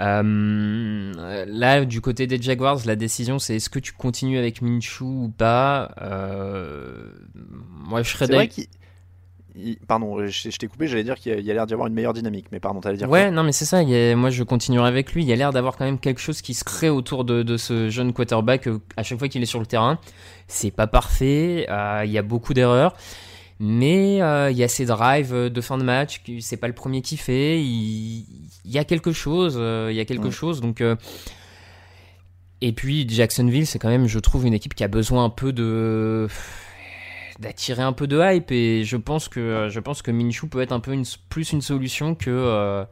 Euh, là, du côté des Jaguars, la décision c'est est-ce que tu continues avec Minshew ou pas euh, Moi, je serais d'accord. Pardon, je, t'ai coupé, j'allais dire qu'il y a, l'air d'y avoir une meilleure dynamique, mais pardon, t'allais dire Ouais, non, mais c'est ça, moi je continuerai avec lui. Il y a l'air d'avoir quand même quelque chose qui se crée autour de, ce jeune quarterback euh, à chaque fois qu'il est sur le terrain. C'est pas parfait, il y a beaucoup d'erreurs. Mais il y a ces drives de fin de match, c'est pas le premier qui fait. Il, y a quelque chose, euh, il y a quelque chose. Donc, euh, et puis Jacksonville, c'est quand même, je trouve, une équipe qui a besoin un peu de d'attirer un peu de hype et je pense que je pense que Minshew peut être un peu une, plus une solution que euh,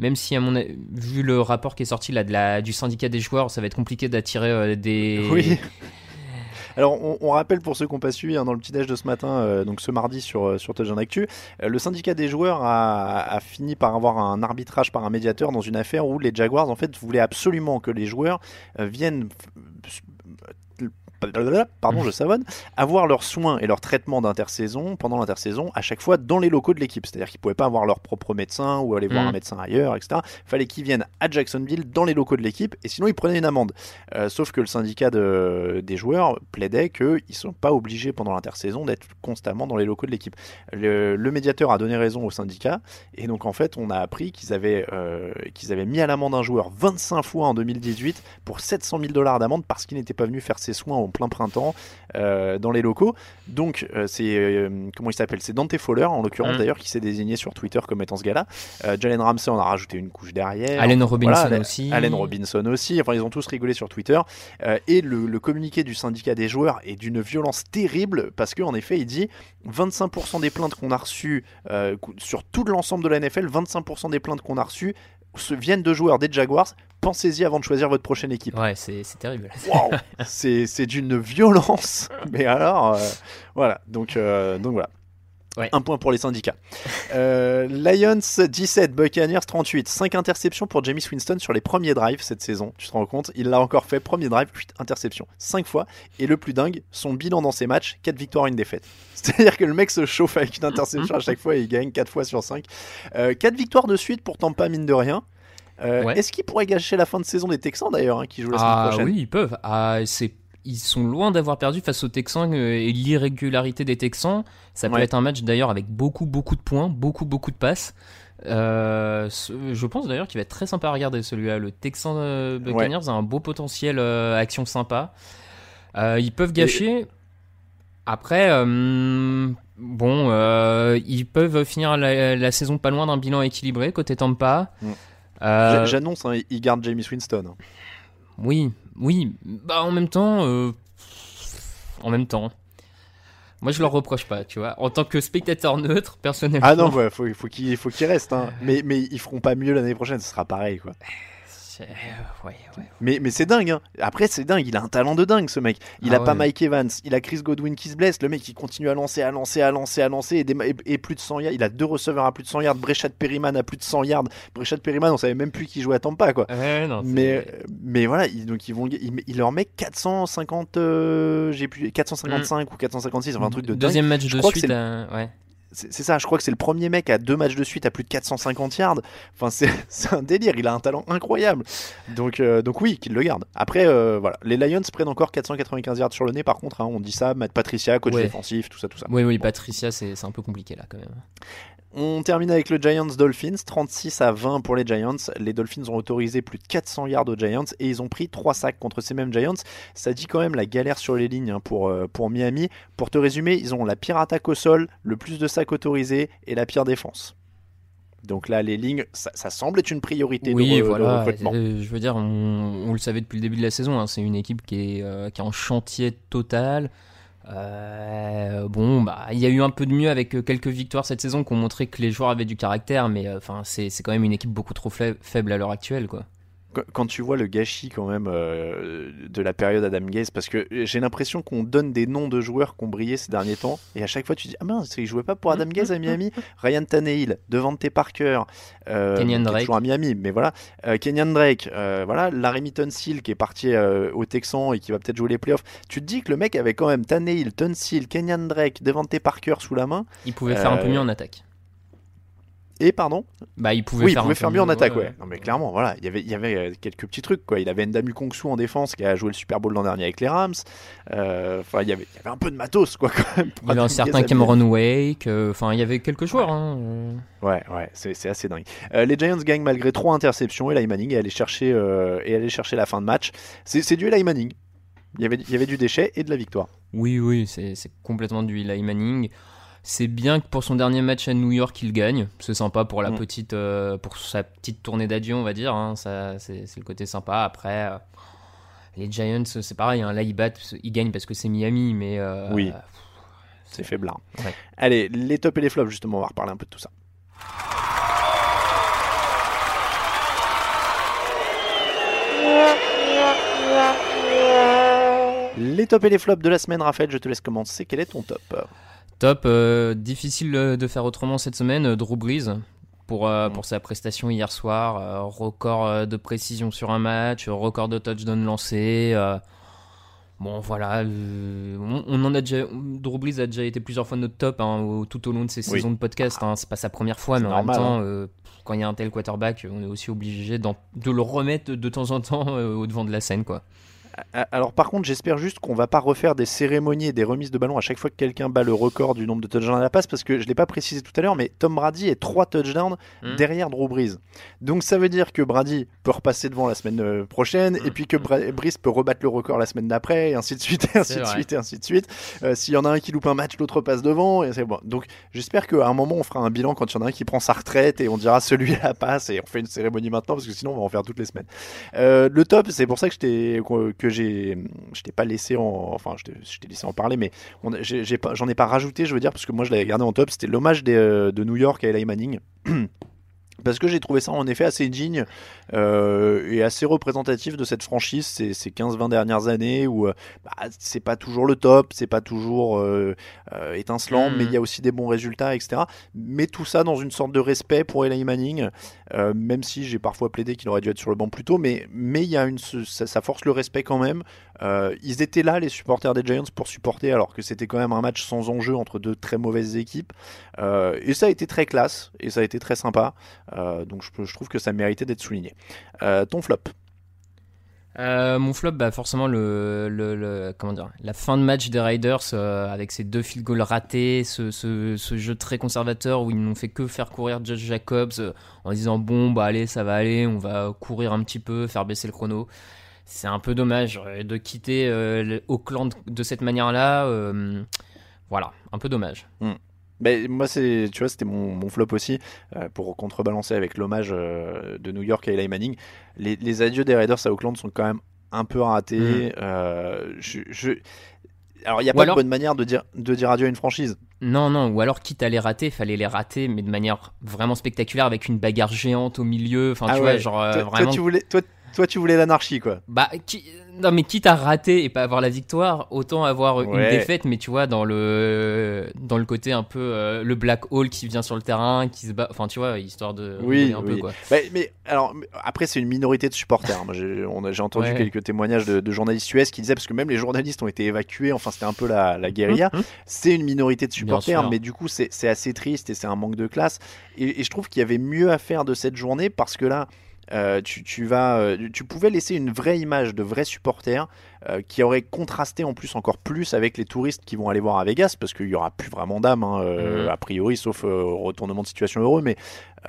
même si à mon vu le rapport qui est sorti là de la, du syndicat des joueurs ça va être compliqué d'attirer des oui. Alors, on, rappelle pour ceux qui n'ont pas suivi hein, dans le petit déj de ce matin, euh, donc ce mardi sur, euh, sur Touchdown Actu, euh, le syndicat des joueurs a, fini par avoir un arbitrage par un médiateur dans une affaire où les Jaguars en fait voulaient absolument que les joueurs viennent pardon, je savonne, avoir leurs soins et leur traitement d'intersaison pendant l'intersaison à chaque fois dans les locaux de l'équipe. C'est-à-dire qu'ils ne pouvaient pas avoir leur propre médecin ou aller voir mm. un médecin ailleurs, etc. Il fallait qu'ils viennent à Jacksonville dans les locaux de l'équipe et sinon ils prenaient une amende. Euh, sauf que le syndicat des joueurs plaidait qu'ils ne sont pas obligés pendant l'intersaison d'être constamment dans les locaux de l'équipe. Le, médiateur a donné raison au syndicat et donc en fait on a appris qu'ils avaient, euh, qu'ils avaient mis à l'amende un joueur 25 fois en 2018 pour 700 000 dollars d'amende parce qu'il n'était pas venu faire ses soins au plein printemps euh, dans les locaux. Donc euh, c'est euh, comment il s'appelle C'est Dante Fowler en l'occurrence Mm. d'ailleurs qui s'est désigné sur Twitter comme étant ce gars-là. Jalen Ramsey on a rajouté une couche derrière. Allen Robinson Voilà, aussi. Allen Robinson aussi. Enfin ils ont tous rigolé sur Twitter. Et le, le communiqué du syndicat des joueurs est d'une violence terrible parce qu'en effet il dit 25% des plaintes qu'on a reçues sur tout l'ensemble de la NFL, 25% des plaintes qu'on a reçues se viennent de joueurs des Jaguars. Pensez-y avant de choisir votre prochaine équipe. Ouais, c'est c'est terrible. Waouh, c'est c'est d'une violence. Mais alors, euh, voilà. Donc, euh, donc voilà. Ouais. Un point pour les syndicats. Euh, Lions 17, Buccaneers 38. 5 interceptions pour James Winston sur les premiers drives cette saison. Tu te rends compte? Il l'a encore fait. Premier drive, 8 interceptions. 5 fois. Et le plus dingue, son bilan dans ses matchs 4 victoires, 1 défaite. C'est-à-dire que le mec se chauffe avec une interception à chaque fois et il gagne 4 fois sur 5. 4 victoires de suite, pourtant pas mine de rien. Euh, Ouais. Est-ce qu'il pourrait gâcher la fin de saison des Texans d'ailleurs, hein, qui jouent la semaine Ah prochaine oui, ils peuvent. Ah, c'est ils sont loin d'avoir perdu face aux Texans euh, et l'irrégularité des Texans. Ça peut Ouais. être un match d'ailleurs avec beaucoup beaucoup de points, beaucoup beaucoup de passes. Euh, je pense d'ailleurs qu'il va être très sympa à regarder celui-là. Le Texan euh, Buccaneers a un beau potentiel action sympa. Ils peuvent gâcher. Après, euh, bon, euh, ils peuvent finir la, la saison pas loin d'un bilan équilibré côté Tampa. Mm. Euh, J'a- J'annonce, hein, il garde James Winston. hein. oui, oui. Bah en même temps, euh, en même temps. Moi je leur reproche pas, tu vois. En tant que spectateur neutre, personnellement. Ah non, ouais, faut, faut qu'il faut qu'il reste. hein. Mais, mais ils feront pas mieux l'année prochaine, ce sera pareil. quoi. Euh, ouais, ouais. Mais, mais c'est dingue. hein. Après, c'est dingue. Il a un talent de dingue, ce mec. Il Ah a pas. Mike Evans. Il a Chris Godwin qui se blesse. Le mec, il continue à lancer, à lancer, à lancer, à lancer. Et, des- et- et plus de 100 yards. Il a deux receveurs à plus de 100 yards. Breshad Perryman à plus de 100 yards. Breshad Perryman, on savait même plus qui jouait à Tampa, quoi. Non, Mais, mais voilà, ils- donc ils vont, il, il leur met 450, euh, j'ai plus 455 ou 456, enfin un truc de dingue. Deuxième match Je de suite. euh, ouais. C'est ça, je crois que c'est le premier mec à deux matchs de suite à plus de 450 yards. Enfin, c'est un délire, il a un talent incroyable. Donc, euh, donc oui, qu'il le garde. Après, euh, voilà, les Lions prennent encore 495 yards sur le nez, par contre, hein, on dit ça, Matt Patricia, coach Ouais. défensif, tout ça, tout ça. Oui, oui, Patricia, c'est un peu compliqué là quand même. On termine avec le Giants Dolphins, 36 à 20 pour les Giants. Les Dolphins ont autorisé plus de 400 yards aux Giants et ils ont pris 3 sacs contre ces mêmes Giants. Ça dit quand même la galère sur les lignes hein, pour, euh, pour Miami. Pour te résumer, ils ont la pire attaque au sol, le plus de sacs autorisés et la pire défense. Donc là, les lignes, ça, ça semble être une priorité Oui, de, recrutement. euh, je veux dire, on, on le savait depuis le début de la saison. hein, c'est une équipe qui est, euh, qui est en chantier total. Euh, bon, bah, il y a eu un peu de mieux avec euh, quelques victoires cette saison qui ont montré que les joueurs avaient du caractère, mais euh, enfin, c'est quand même une équipe beaucoup trop faible à l'heure actuelle, quoi. Qu- quand tu vois le gâchis quand même euh, de la période Adam Gaze, parce que j'ai l'impression qu'on donne des noms de joueurs qui ont brillé ces derniers temps, et à chaque fois tu dis ah mince, il jouait pas pour Adam Gaze à Miami, Ryan Tannehill, Devante Parker, euh, Kenyan Drake. toujours à Miami, mais voilà, euh, Kenyan Drake, euh, voilà, Larry Tunsil qui est parti euh, au Texan et qui va peut-être jouer les playoffs. Tu te dis que le mec avait quand même Tannehill, Tunsil, Kenyan Drake, Devante Parker sous la main, Il pouvait faire un peu mieux en attaque. Et pardon, Bah, il pouvait oui, il faire, pouvait mieux en attaque, ouais. Non, mais clairement, voilà, il y avait, il y avait euh, quelques petits trucs, quoi. Il avait Ndamu Kongsu en défense qui a joué le Super Bowl l'an dernier avec les Rams. Euh, Enfin, il y avait, il y avait un peu de matos, quoi, quand même. Il y avait un certain Cameron Wake. euh, Enfin, il y avait quelques joueurs. hein, euh. Ouais, ouais, c'est assez dingue. Euh, les Giants gagnent malgré trois interceptions et Eli Manning est allé chercher, chercher la fin de match. C'est du Eli Manning. Il y, avait, il y avait du déchet et de la victoire. Oui, oui, c'est c'est complètement du Eli Manning. C'est bien que pour son dernier match à New York, il gagne. C'est sympa pour la Mm. petite, euh, pour sa petite tournée d'adieu, on va dire. hein. Ça, c'est c'est le côté sympa. Après, euh, les Giants, c'est pareil. hein. Là, ils battent, ils gagnent parce que c'est Miami, mais euh, Oui. C'est faiblard. Ouais. Allez, les tops et les flops, justement, on va reparler un peu de tout ça. Les tops et les flops de la semaine, Raphaël, je te laisse commencer. Quel est ton top? Top, euh, difficile euh, de faire autrement cette semaine. euh, Drew Brees pour, euh, Mm. pour sa prestation hier soir. euh, record de précision sur un match, record de touchdown lancé. bon, voilà. on, on en a déjà. Drew Brees a déjà été plusieurs fois notre top hein, au- tout au long de ses Oui. saisons de podcast. hein, c'est pas sa première fois, mais normal, en même temps. hein. quand il y a un tel quarterback, on est aussi obligé de le remettre de temps en temps au devant de la scène, quoi. Alors par contre, j'espère juste qu'on va pas refaire des cérémonies et des remises de ballon à chaque fois que quelqu'un bat le record du nombre de touchdowns à la passe, parce que je l'ai pas précisé tout à l'heure, mais Tom Brady est 3 touchdowns Mm. derrière Drew Brees. Donc ça veut dire que Brady peut repasser devant la semaine euh, prochaine, et puis que Bra- Brees peut rebattre le record la semaine d'après, et ainsi de suite, et ainsi C'est de vrai. suite, et ainsi de suite. Euh, S'il y en a un qui loupe un match, l'autre passe devant, et c'est bon. Donc j'espère qu'à un moment on fera un bilan quand il y en a un qui prend sa retraite, et on dira celui-là passe, et on fait une cérémonie maintenant, parce que sinon on va en faire toutes les semaines. Euh, le top, c'est pour ça que je t'ai que j'ai je t'ai pas laissé en enfin je t'ai laissé en parler mais on a- j'ai- j'ai pas- j'en ai, pas rajouté je veux dire parce que moi je l'avais gardé en top. C'était l'hommage euh, de New York à Eli Manning parce que j'ai trouvé ça en effet assez digne euh, et assez représentatif de cette franchise ces, ces 15-20 dernières années où euh, bah, c'est pas toujours le top, c'est pas toujours euh, euh, étincelant, Mm. mais il y a aussi des bons résultats, etc. Mais tout ça dans une sorte de respect pour Eli Manning, même si j'ai parfois plaidé qu'il aurait dû être sur le banc plus tôt, mais mais y a une ça force le respect quand même. Euh, ils étaient là les supporters des Giants pour supporter alors que c'était quand même un match sans enjeu entre deux très mauvaises équipes Euh, et ça a été très classe et ça a été très sympa. Euh, donc je, trouve que ça méritait d'être souligné. Ton flop. Mon flop, bah forcément la fin de match des Raiders euh, avec ces deux field goals ratés, ce, jeu très conservateur où ils n'ont fait que faire courir Josh Jacobs en disant bon bah allez ça va aller, on va courir un petit peu, faire baisser le chrono. C'est un peu dommage euh, de quitter euh, Auckland de cette manière-là. euh, voilà, un peu dommage. Ben, moi, c'est, tu vois, c'était mon, mon flop aussi, euh, pour contrebalancer avec l'hommage de New York à Eli Manning. Les, les adieux des Raiders à Auckland sont quand même un peu ratés. Je, je- Alors, il n'y a Ou pas alors- de bonne manière de dire, de dire adieu à une franchise. Non, non, ou alors quitte à les rater, fallait les rater, mais de manière vraiment spectaculaire avec une bagarre géante au milieu. Enfin, Ah tu ouais. vois, genre euh, toi, toi, vraiment. tu voulais, toi, toi, tu voulais l'anarchie, quoi. Bah, qui- non, mais quitte à rater et pas avoir la victoire, autant avoir une défaite, mais tu vois, dans le, dans le côté un peu euh, le black hole qui vient sur le terrain, qui se bat. Enfin, tu vois, histoire de Oui, un peu, quoi. Bah, mais alors après c'est une minorité de supporters. Moi j'ai on a- j'ai entendu Ouais. quelques témoignages de, de journalistes US qui disaient parce que même les journalistes ont été évacués. Enfin c'était un peu la, la guérilla. C'est une minorité de supporters, mais du coup c'est c'est assez triste et c'est un manque de classe. Et, et je trouve qu'il y avait mieux à faire de cette journée parce que là. Euh, tu, tu vas, euh, tu pouvais laisser une vraie image de vrais supporters euh, qui aurait contrasté en plus encore plus avec les touristes qui vont aller voir à Vegas parce qu'il y aura plus vraiment d'âme hein, Mhm. a priori sauf retournement de situation heureux mais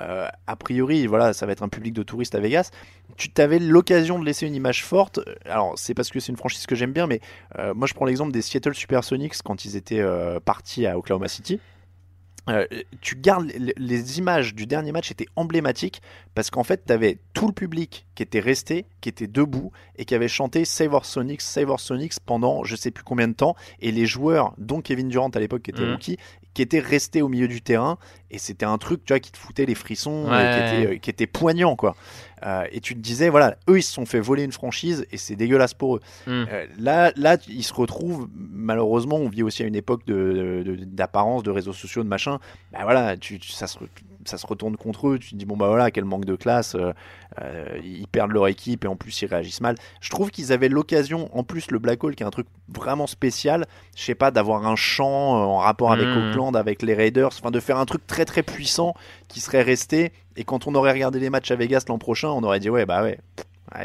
a priori, voilà, ça va être un public de touristes à Vegas. Tu t'avais l'occasion de laisser une image forte. Alors, c'est parce que c'est une franchise que j'aime bien, mais moi, je prends l'exemple des Seattle Supersonics quand ils étaient partis à Oklahoma City. Euh, tu gardes les, images du dernier match étaient emblématiques parce qu'en fait tu avais tout le public qui était resté, qui était debout et qui avait chanté Save Our Sonics, Save Our Sonics pendant je sais plus combien de temps et les joueurs dont Kevin Durant à l'époque qui était Mhm. rookie qui étaient restés au milieu du terrain et c'était un truc tu vois qui te foutait les frissons Ouais. et qui était, euh, qui était poignant quoi Euh, et tu te disais voilà eux ils se sont fait voler une franchise et c'est dégueulasse pour eux Mm. euh, là, là, ils se retrouvent. Malheureusement, on vit aussi à une époque de- de- d'apparence, de, réseaux sociaux, de machin. Bah voilà, tu, ça, se, ça se retourne contre eux. Tu te dis bon bah voilà, quel manque de classe. euh, euh, ils perdent leur équipe et en plus ils réagissent mal. Je trouve qu'ils avaient l'occasion, en plus le Black Hole, qui est un truc vraiment spécial. Je sais pas, d'avoir un chant euh, en rapport avec Mhm. Oakland, avec les Raiders, enfin de faire un truc très très puissant qui serait resté. Et quand on aurait regardé les matchs à Vegas l'an prochain, on aurait dit ouais bah ouais.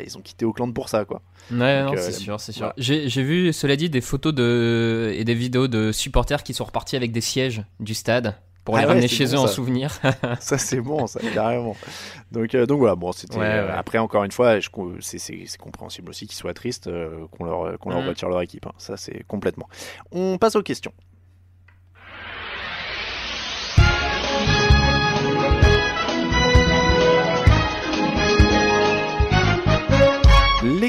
Ils ont quitté Oakland pour ça quoi. Ouais, Donc, non, euh, c'est sûr, c'est sûr. j'ai vu, cela dit, des photos de, et des vidéos de supporters qui sont repartis avec des sièges du stade pour Ah les ouais, ramener chez bon, eux en souvenir. Ça c'est bon, ça carrément. Donc euh, donc voilà, bon c'était Ouais, euh, ouais. après encore une fois, c'est compréhensible aussi qu'ils soient tristes euh, qu'on leur qu'on leur Mhm. retire leur équipe. hein. Ça c'est complètement. On passe aux questions.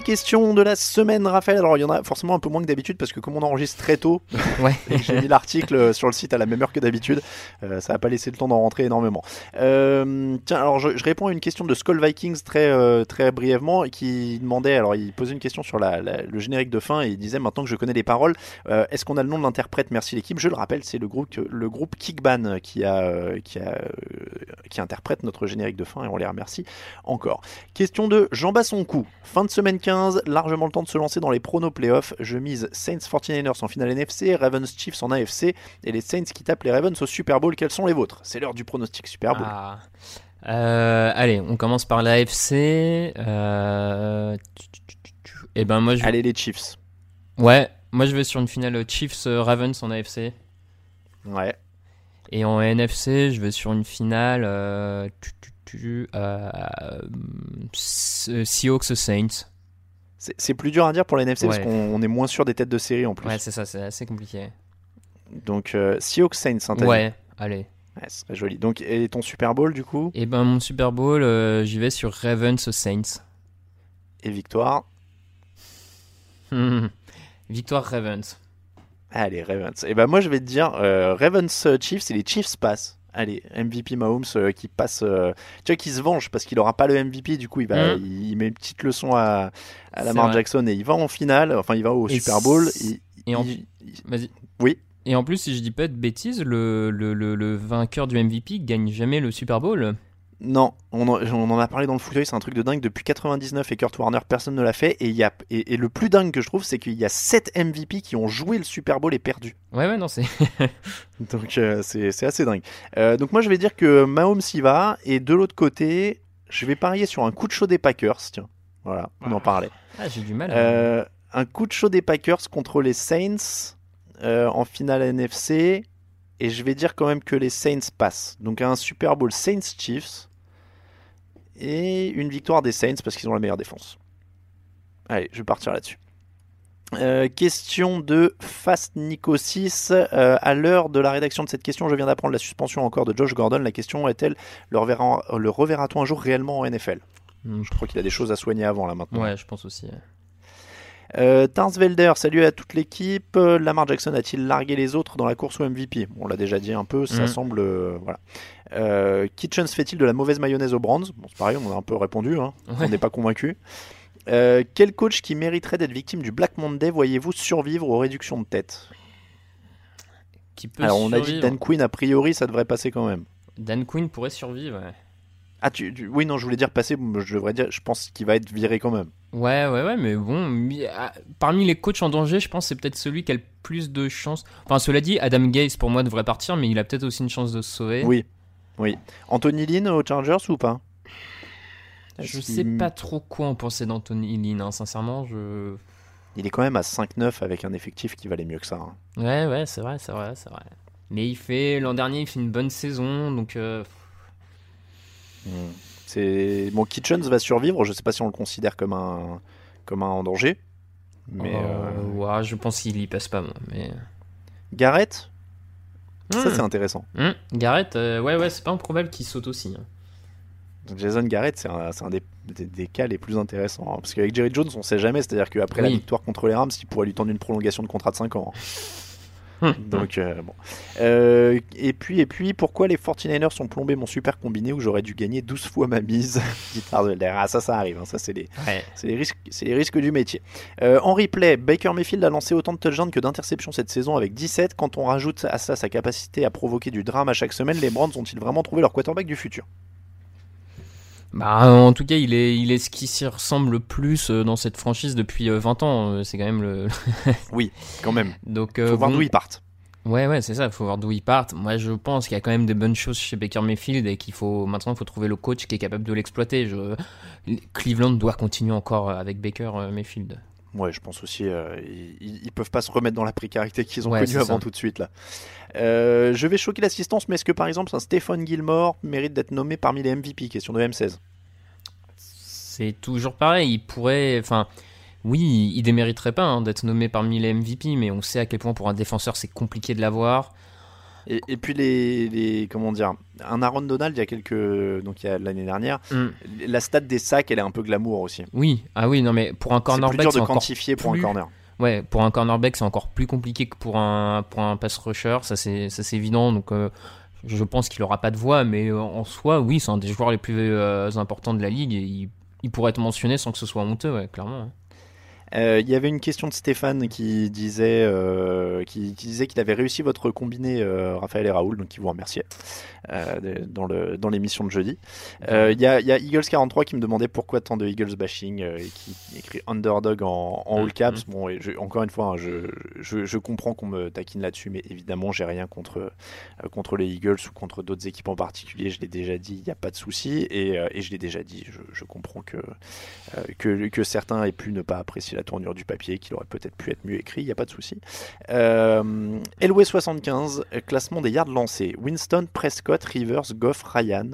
Les questions de la semaine, Raphaël. Alors, il y en a forcément un peu moins que d'habitude parce que comme on enregistre très tôt, ouais. j'ai mis l'article euh, sur le site à la même heure que d'habitude. Euh, ça n'a pas laissé le temps d'en rentrer énormément. Euh, tiens, alors je, je réponds à une question de Skull Vikings très, euh, très brièvement qui demandait, alors il posait une question sur la, la- le générique de fin et il disait maintenant que je connais les paroles, est-ce qu'on a le nom de l'interprète? Merci l'équipe. Je le rappelle, c'est le groupe, le groupe Kickban qui, a, qui, a, qui interprète notre générique de fin et on les remercie encore. Question de Jean Bassoncoup. Fin de semaine 15, largement le temps de se lancer dans les pronos playoffs. Je mise Saints 49ers en finale NFC, Ravens Chiefs en AFC et les Saints qui tapent les Ravens au Super Bowl. Quels sont les vôtres? C'est l'heure du pronostic Super Bowl. Ah. Euh, allez, on commence par l'AFC. Euh, Et ben moi je Allez les Chiefs. Ouais, moi je vais sur une finale Chiefs euh, Ravens en AFC. Ouais. Et en NFC, je vais sur une finale euh, tu, tu, tu, euh, S- Seahawks Saints. C'est c'est plus dur à dire pour la NFC parce qu'on on est moins sûr des têtes de série en plus. Ouais, c'est ça, c'est assez compliqué. Donc euh, Seahawks Saints, hein, Ouais, allez. Ouais, ce serait joli. Donc et ton Super Bowl du coup? Et ben mon Super Bowl, euh, j'y vais sur Ravens Saints. et victoire? Victoire Ravens. Allez Ravens. Et ben moi je vais te dire euh, Ravens euh, Chiefs et les Chiefs passent. Allez MVP Mahomes euh, qui passe, euh, tu vois qui se venge parce qu'il aura pas le MVP du coup il va, Mm. il, met une petite leçon à, à Lamar vrai. Jackson et il va en finale. Enfin il va au Et Super Bowl. et en- il- il- Vas-y. Oui. Et en plus, si je dis pas de bêtises, le, le, le, le vainqueur du MVP gagne jamais le Super Bowl. Non, on en, on en a parlé dans le fauteuil, c'est un truc de dingue. Depuis 99 et Kurt Warner, personne ne l'a fait. Et, y a, et, et le plus dingue que je trouve, c'est qu'il y a 7 MVP qui ont joué le Super Bowl et perdu. Ouais, ouais, non, c'est. Donc euh, c'est assez dingue. Euh, donc moi je vais dire que Mahomes y va. Et de l'autre côté, je vais parier sur un coup de chaud des Packers. Tiens, voilà, on en parlait. Ah, j'ai du mal. Euh, un coup de chaud des Packers contre les Saints en finale NFC. Et je vais dire quand même que les Saints passent. Donc un Super Bowl Saints Chiefs. Et une victoire des Saints parce qu'ils ont la meilleure défense. Allez, je vais partir là-dessus. Euh, question de Fast Nico 6. Euh, à l'heure de la rédaction de cette question, je viens d'apprendre la suspension encore de Josh Gordon. La question est-elle le reverra- le reverra-t-on un jour réellement en NFL Hmm, Je crois qu'il a des choses à soigner avant là maintenant. Ouais, je pense aussi. Euh, Tarsvelder, salut à toute l'équipe. Euh, Lamar Jackson a-t-il largué les autres dans la course au MVP On l'a déjà dit un peu, ça Mm. semble. euh, voilà. Euh, Kitchens fait-il de la mauvaise mayonnaise au bronze Bon, c'est pareil, on a un peu répondu, hein. Ouais. on n'est pas convaincu. Quel coach qui mériterait d'être victime du Black Monday voyez-vous survivre aux réductions de tête? Qui peut Alors, on a dit. Dan Quinn, a priori, ça devrait passer quand même. Dan Quinn pourrait survivre, ouais. Ah, tu, tu- oui, non, je voulais dire passer, je devrais dire, je pense qu'il va être viré quand même. Ouais, ouais, ouais, mais bon, ah, parmi les coachs en danger, je pense que c'est peut-être celui qui a le plus de chances. Enfin, cela dit, Adam Gaze pour moi devrait partir, mais il a peut-être aussi une chance de se sauver. Oui, oui. Anthony Lynn aux Chargers ou pas? Je sais pas trop quoi en penser d'Anthony Lynn, hein, sincèrement. Je... Il est quand même à 5-9 avec un effectif qui valait mieux que ça. hein. Ouais, ouais, c'est vrai, c'est vrai, c'est vrai. Mais il fait, l'an dernier, il fait une bonne saison, donc. euh, C'est bon, Kitchens va survivre. Je sais pas si on le considère comme un comme un en danger, mais euh, euh, ouais, je pense qu'il y passe pas, moi. Mais... Garrett, ça Hmm. c'est intéressant. Hum, Garrett, euh, ouais, ouais, c'est pas improbable qu'il saute aussi. hein. Jason Garrett, c'est un, des, des- des cas les plus intéressants. hein, parce qu'avec Jerry Jones, on sait jamais. C'est-à-dire qu'après la victoire contre les Rams, il pourrait lui tendre une prolongation de contrat de 5 ans. Donc euh, bon. Euh, et puis et puis pourquoi les 49ers ont plombé mon super combiné où j'aurais dû gagner 12 fois ma mise dit. Ah ça ça arrive, hein, ça c'est les Ouais. les risques c'est les risques du métier. Euh, en replay, Baker Mayfield a lancé autant de touchdowns que d'interceptions cette saison avec 17. Quand on rajoute à ça sa capacité à provoquer du drame à chaque semaine, les Browns ont-ils vraiment trouvé leur quarterback du futur? Bah, en tout cas, il est, il est ce qui s'y ressemble le plus euh, dans cette franchise depuis euh, 20 ans. euh, C'est quand même le. Oui, quand même. Donc, euh, Faut voir bon, d'où ils partent. Ouais, ouais, c'est ça. Il faut voir d'où ils partent. Moi, je pense qu'il y a quand même des bonnes choses chez Baker Mayfield et qu'il faut maintenant, il faut trouver le coach qui est capable de l'exploiter. Je... Cleveland doit continuer encore avec Baker euh, Mayfield. Ouais, je pense aussi, euh, ils, ils peuvent pas se remettre dans la précarité qu'ils ont Ouais, connue avant ça. tout de suite là. Euh, je vais choquer l'assistance, mais est-ce que par exemple un Stephen Gilmore mérite d'être nommé parmi les MVP Question de M16. C'est toujours pareil. Il pourrait. Enfin. Oui, il démériterait pas hein, d'être nommé parmi les MVP, mais on sait à quel point pour un défenseur c'est compliqué de l'avoir. Et, et puis les, les- comment dire, un Aaron Donald il y a quelques, donc il y a l'année dernière, Mm. la stat des sacs elle est un peu glamour aussi. Oui, ah oui, non mais pour un C'est plus cornerback dur de quantifier pour un corner. Ouais, pour un cornerback, c'est encore plus compliqué que pour un, pour un pass rusher, ça c'est ça, c'est évident. Donc, euh, je pense qu'il aura pas de voix, mais euh, en soi, oui, c'est un des joueurs les plus euh, importants de la ligue et il, il pourrait être mentionné sans que ce soit honteux, ouais, clairement. hein. Euh, Il y avait une question de Stéphane qui disait euh, qui, qui disait qu'il avait réussi votre combiné euh, Raphaël et Raoul, donc qui vous remerciait dans le dans l'émission de jeudi. Il y, a, il y a Eagles43 qui me demandait pourquoi tant de Eagles bashing et qui écrit underdog en, en all caps. Bon, et je- encore une fois, hein, je, je, je comprends qu'on me taquine là-dessus, mais évidemment, j'ai rien contre contre les Eagles ou contre d'autres équipes en particulier. Je l'ai déjà dit, il n'y a pas de souci, et, et je l'ai déjà dit. Je, je comprends que, que que certains aient pu ne pas apprécier la tournure du papier, qu'il aurait peut-être pu être mieux écrit, il n'y a pas de souci. Euh, Elway 75, classement des yards lancés. Winston, Prescott, Rivers, Goff, Ryan.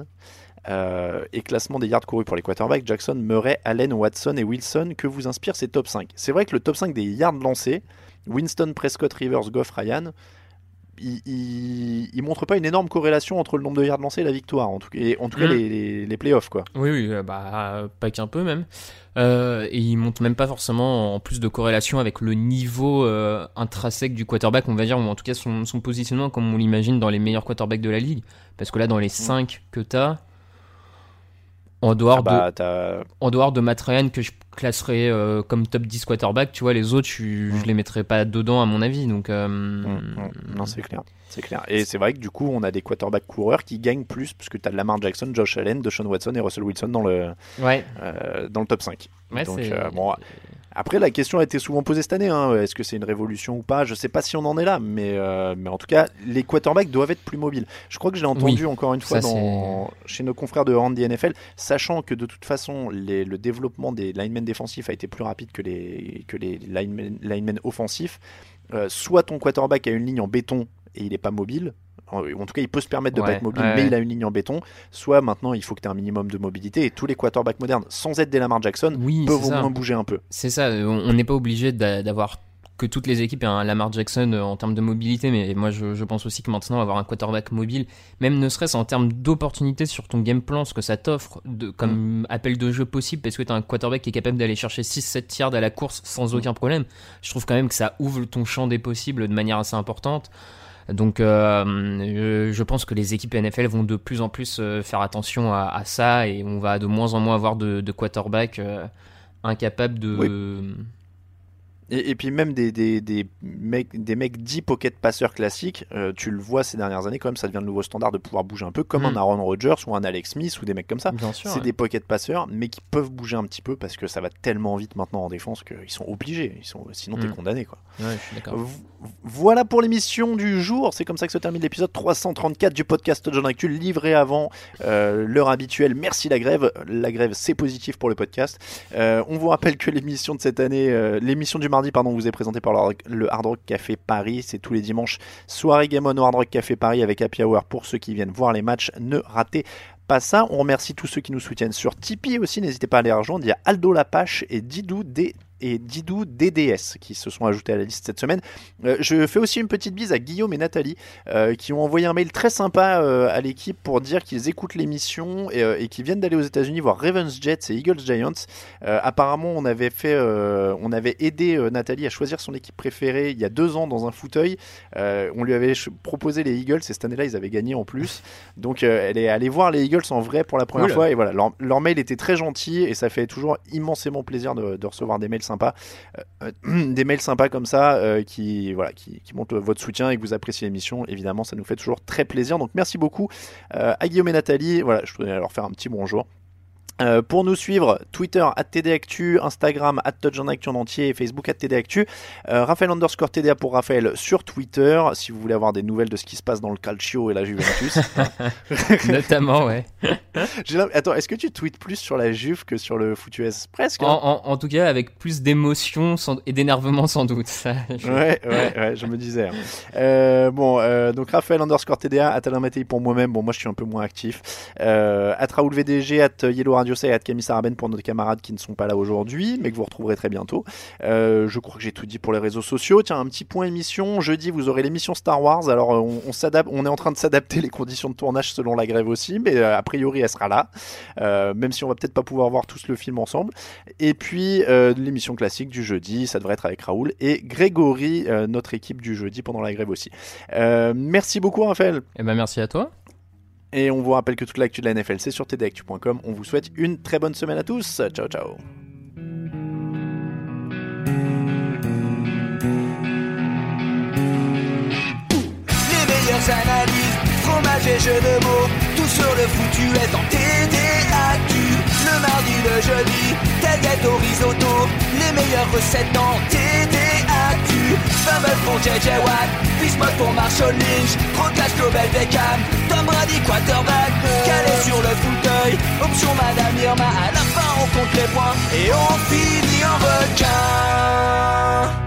Euh, et classement des yards courus pour les quarterbacks, Jackson, Murray, Allen, Watson et Wilson. Que vous inspire ces top 5 C'est vrai que le top 5 des yards lancés, Winston, Prescott, Rivers, Goff, Ryan, il, il, montre pas une énorme corrélation entre le nombre de yards lancés et la victoire, en tout, et, en tout cas Mm. les, les, les playoffs. Quoi. Oui, oui, euh, bah, pas qu'un peu même. Euh, et il montre même pas forcément en plus de corrélation avec le niveau euh, intrinsèque du quarterback, on va dire, ou en tout cas son, son positionnement comme on l'imagine dans les meilleurs quarterbacks de la ligue. Parce que là, dans les 5 que t'as, en dehors, Ah bah, de, en dehors de Matt Ryan que je classerais euh, comme top 10 quarterback, tu vois, les autres, je, je les mettrais pas dedans à mon avis. Donc, euh, Mm, Non, c'est clair. C'est clair. Et c'est vrai que du coup, on a des quarterbacks coureurs qui gagnent plus, puisque tu as Lamar Jackson, Josh Allen, Deshaun Watson et Russell Wilson dans le, Ouais. euh, dans le top 5. Ouais, Donc, bon, après, la question a été souvent posée cette année. hein. Est-ce que c'est une révolution ou pas? Je sais pas si on en est là, mais, euh, mais en tout cas, les quarterbacks doivent être plus mobiles. Je crois que je l'ai entendu Oui. encore une fois dans, chez nos confrères de Randy NFL, sachant que de toute façon, les- le développement des linemen défensifs a été plus rapide que les, que les linemen, linemen offensifs. Euh, soit ton quarterback a une ligne en béton et il n'est pas mobile. En, en tout cas, il peut se permettre de pas Ouais, être mobile, ouais, mais il a une ligne en béton. Soit maintenant, il faut que tu aies un minimum de mobilité. Et tous les quarterbacks modernes, sans être des Lamar Jackson, Oui, peuvent au ça. moins bouger un peu. C'est ça, on n'est pas obligé d'a- d'avoir que toutes les équipes aient un Lamar Jackson euh, en termes de mobilité, mais moi je, je pense aussi que maintenant avoir un quarterback mobile, même ne serait-ce en termes d'opportunités sur ton game plan, ce que ça t'offre comme appel de jeu possible, parce que tu as un quarterback qui est capable d'aller chercher 6-7 yards à la course sans aucun problème, je trouve quand même que ça ouvre ton champ des possibles de manière assez importante. Donc euh, je, pense que les équipes NFL vont de plus en plus euh, faire attention à, ça et on va de moins en moins avoir de, de quarterbacks euh, incapables de... Et, et puis même des, des, des, mecs, des mecs 10 pocket passeurs classiques, euh, tu le vois ces dernières années quand même, ça devient le nouveau standard de pouvoir bouger un peu, comme Mm. un Aaron Rodgers ou un Alex Smith ou des mecs comme ça. Bien sûr, C'est ouais. des pocket passeurs, mais qui peuvent bouger un petit peu parce que ça va tellement vite maintenant en défense qu'ils sont obligés. Ils sont, sinon, t'es Mm. condamné. Quoi. Ouais, Voilà pour l'émission du jour. C'est comme ça que se termine l'épisode 334 du podcast John Actu, livré avant euh, l'heure habituelle. Merci la grève. La grève, c'est positif pour le podcast. Euh, on vous rappelle que l'émission de cette année, l'émission du mardi, pardon, vous est présentée par le, Hard Rock Café Paris. C'est tous les dimanches, soirée Game On Hard Rock Café Paris avec Happy Hour pour ceux qui viennent voir les matchs. Ne ratez pas ça. On remercie tous ceux qui nous soutiennent sur Tipeee aussi. N'hésitez pas à les rejoindre. Il y a Aldo Lapache et Didou D et Didou DDS qui se sont ajoutés à la liste cette semaine. Euh, je fais aussi une petite bise à Guillaume et Nathalie euh, qui ont envoyé un mail très sympa euh, à l'équipe pour dire qu'ils écoutent l'émission et, et qu'ils viennent d'aller aux États-Unis voir Ravens Jets et Eagles Giants. Apparemment, on avait fait, on avait aidé Nathalie à choisir son équipe préférée il y a deux ans dans un fauteuil. On lui avait proposé les Eagles et cette année-là, ils avaient gagné en plus. Donc, elle est allée voir les Eagles en vrai pour la première fois et voilà, leur, leur mail était très gentil et ça fait toujours immensément plaisir de, de recevoir des mails euh, des mails sympas comme ça euh, qui voilà, qui, qui montrent votre soutien et que vous appréciez l'émission. Évidemment, ça nous fait toujours très plaisir. Donc, merci beaucoup euh, à Guillaume et Nathalie. Voilà, je voulais leur faire un petit bonjour. Euh, pour nous suivre, Twitter @tdactu, Instagram @touchonactu en entier, et Facebook @tdactu. Euh, Raphaël underscore TDA pour Raphaël sur Twitter. Si vous voulez avoir des nouvelles de ce qui se passe dans le Calcio et la Juventus. Notamment, ouais. Attends, est-ce que tu tweets plus sur la Juve que sur le foot US Presque. En, hein? en- en tout cas, avec plus d'émotion sans- et d'énervement sans doute. Ça, je- Ouais, ouais, ouais, je me disais. hein. Euh, bon, euh, donc Raphaël underscore TDA, at Alain Mattei pour moi-même. Bon, moi je suis un peu moins actif. At Raoul VDG, at Yellow Radio et Camille Saraben pour nos camarades qui ne sont pas là aujourd'hui, mais que vous retrouverez très bientôt. Euh, je crois que j'ai tout dit pour les réseaux sociaux. Tiens, un petit point émission. Jeudi, vous aurez l'émission Star Wars. Alors, euh, on, s'adapte, on est en train de s'adapter les conditions de tournage selon la grève aussi, mais euh, a priori, elle sera là. Même si on va peut-être pas pouvoir voir tous le film ensemble. Et puis, l'émission classique du jeudi, ça devrait être avec Raoul et Grégory, notre équipe du jeudi pendant la grève aussi. Merci beaucoup, Raphaël. Eh ben, merci à toi. Et on vous rappelle que toute l'actu de la NFL, c'est sur tdactu.com. On vous souhaite une très bonne semaine à tous. Ciao, ciao. Analyses, fromage et jeux de mots, tout sur le foutu est en TDAQ. Le mardi, le jeudi, tailgate au risotto, les meilleures recettes en TDAQ. Fumble pour JJ Watt, Bismuth pour Marshall Lynch, Proclash Global Beckham, Tom Brady quarterback, calé sur le fauteuil, option Madame Irma, à la fin on compte les points et on finit en requin.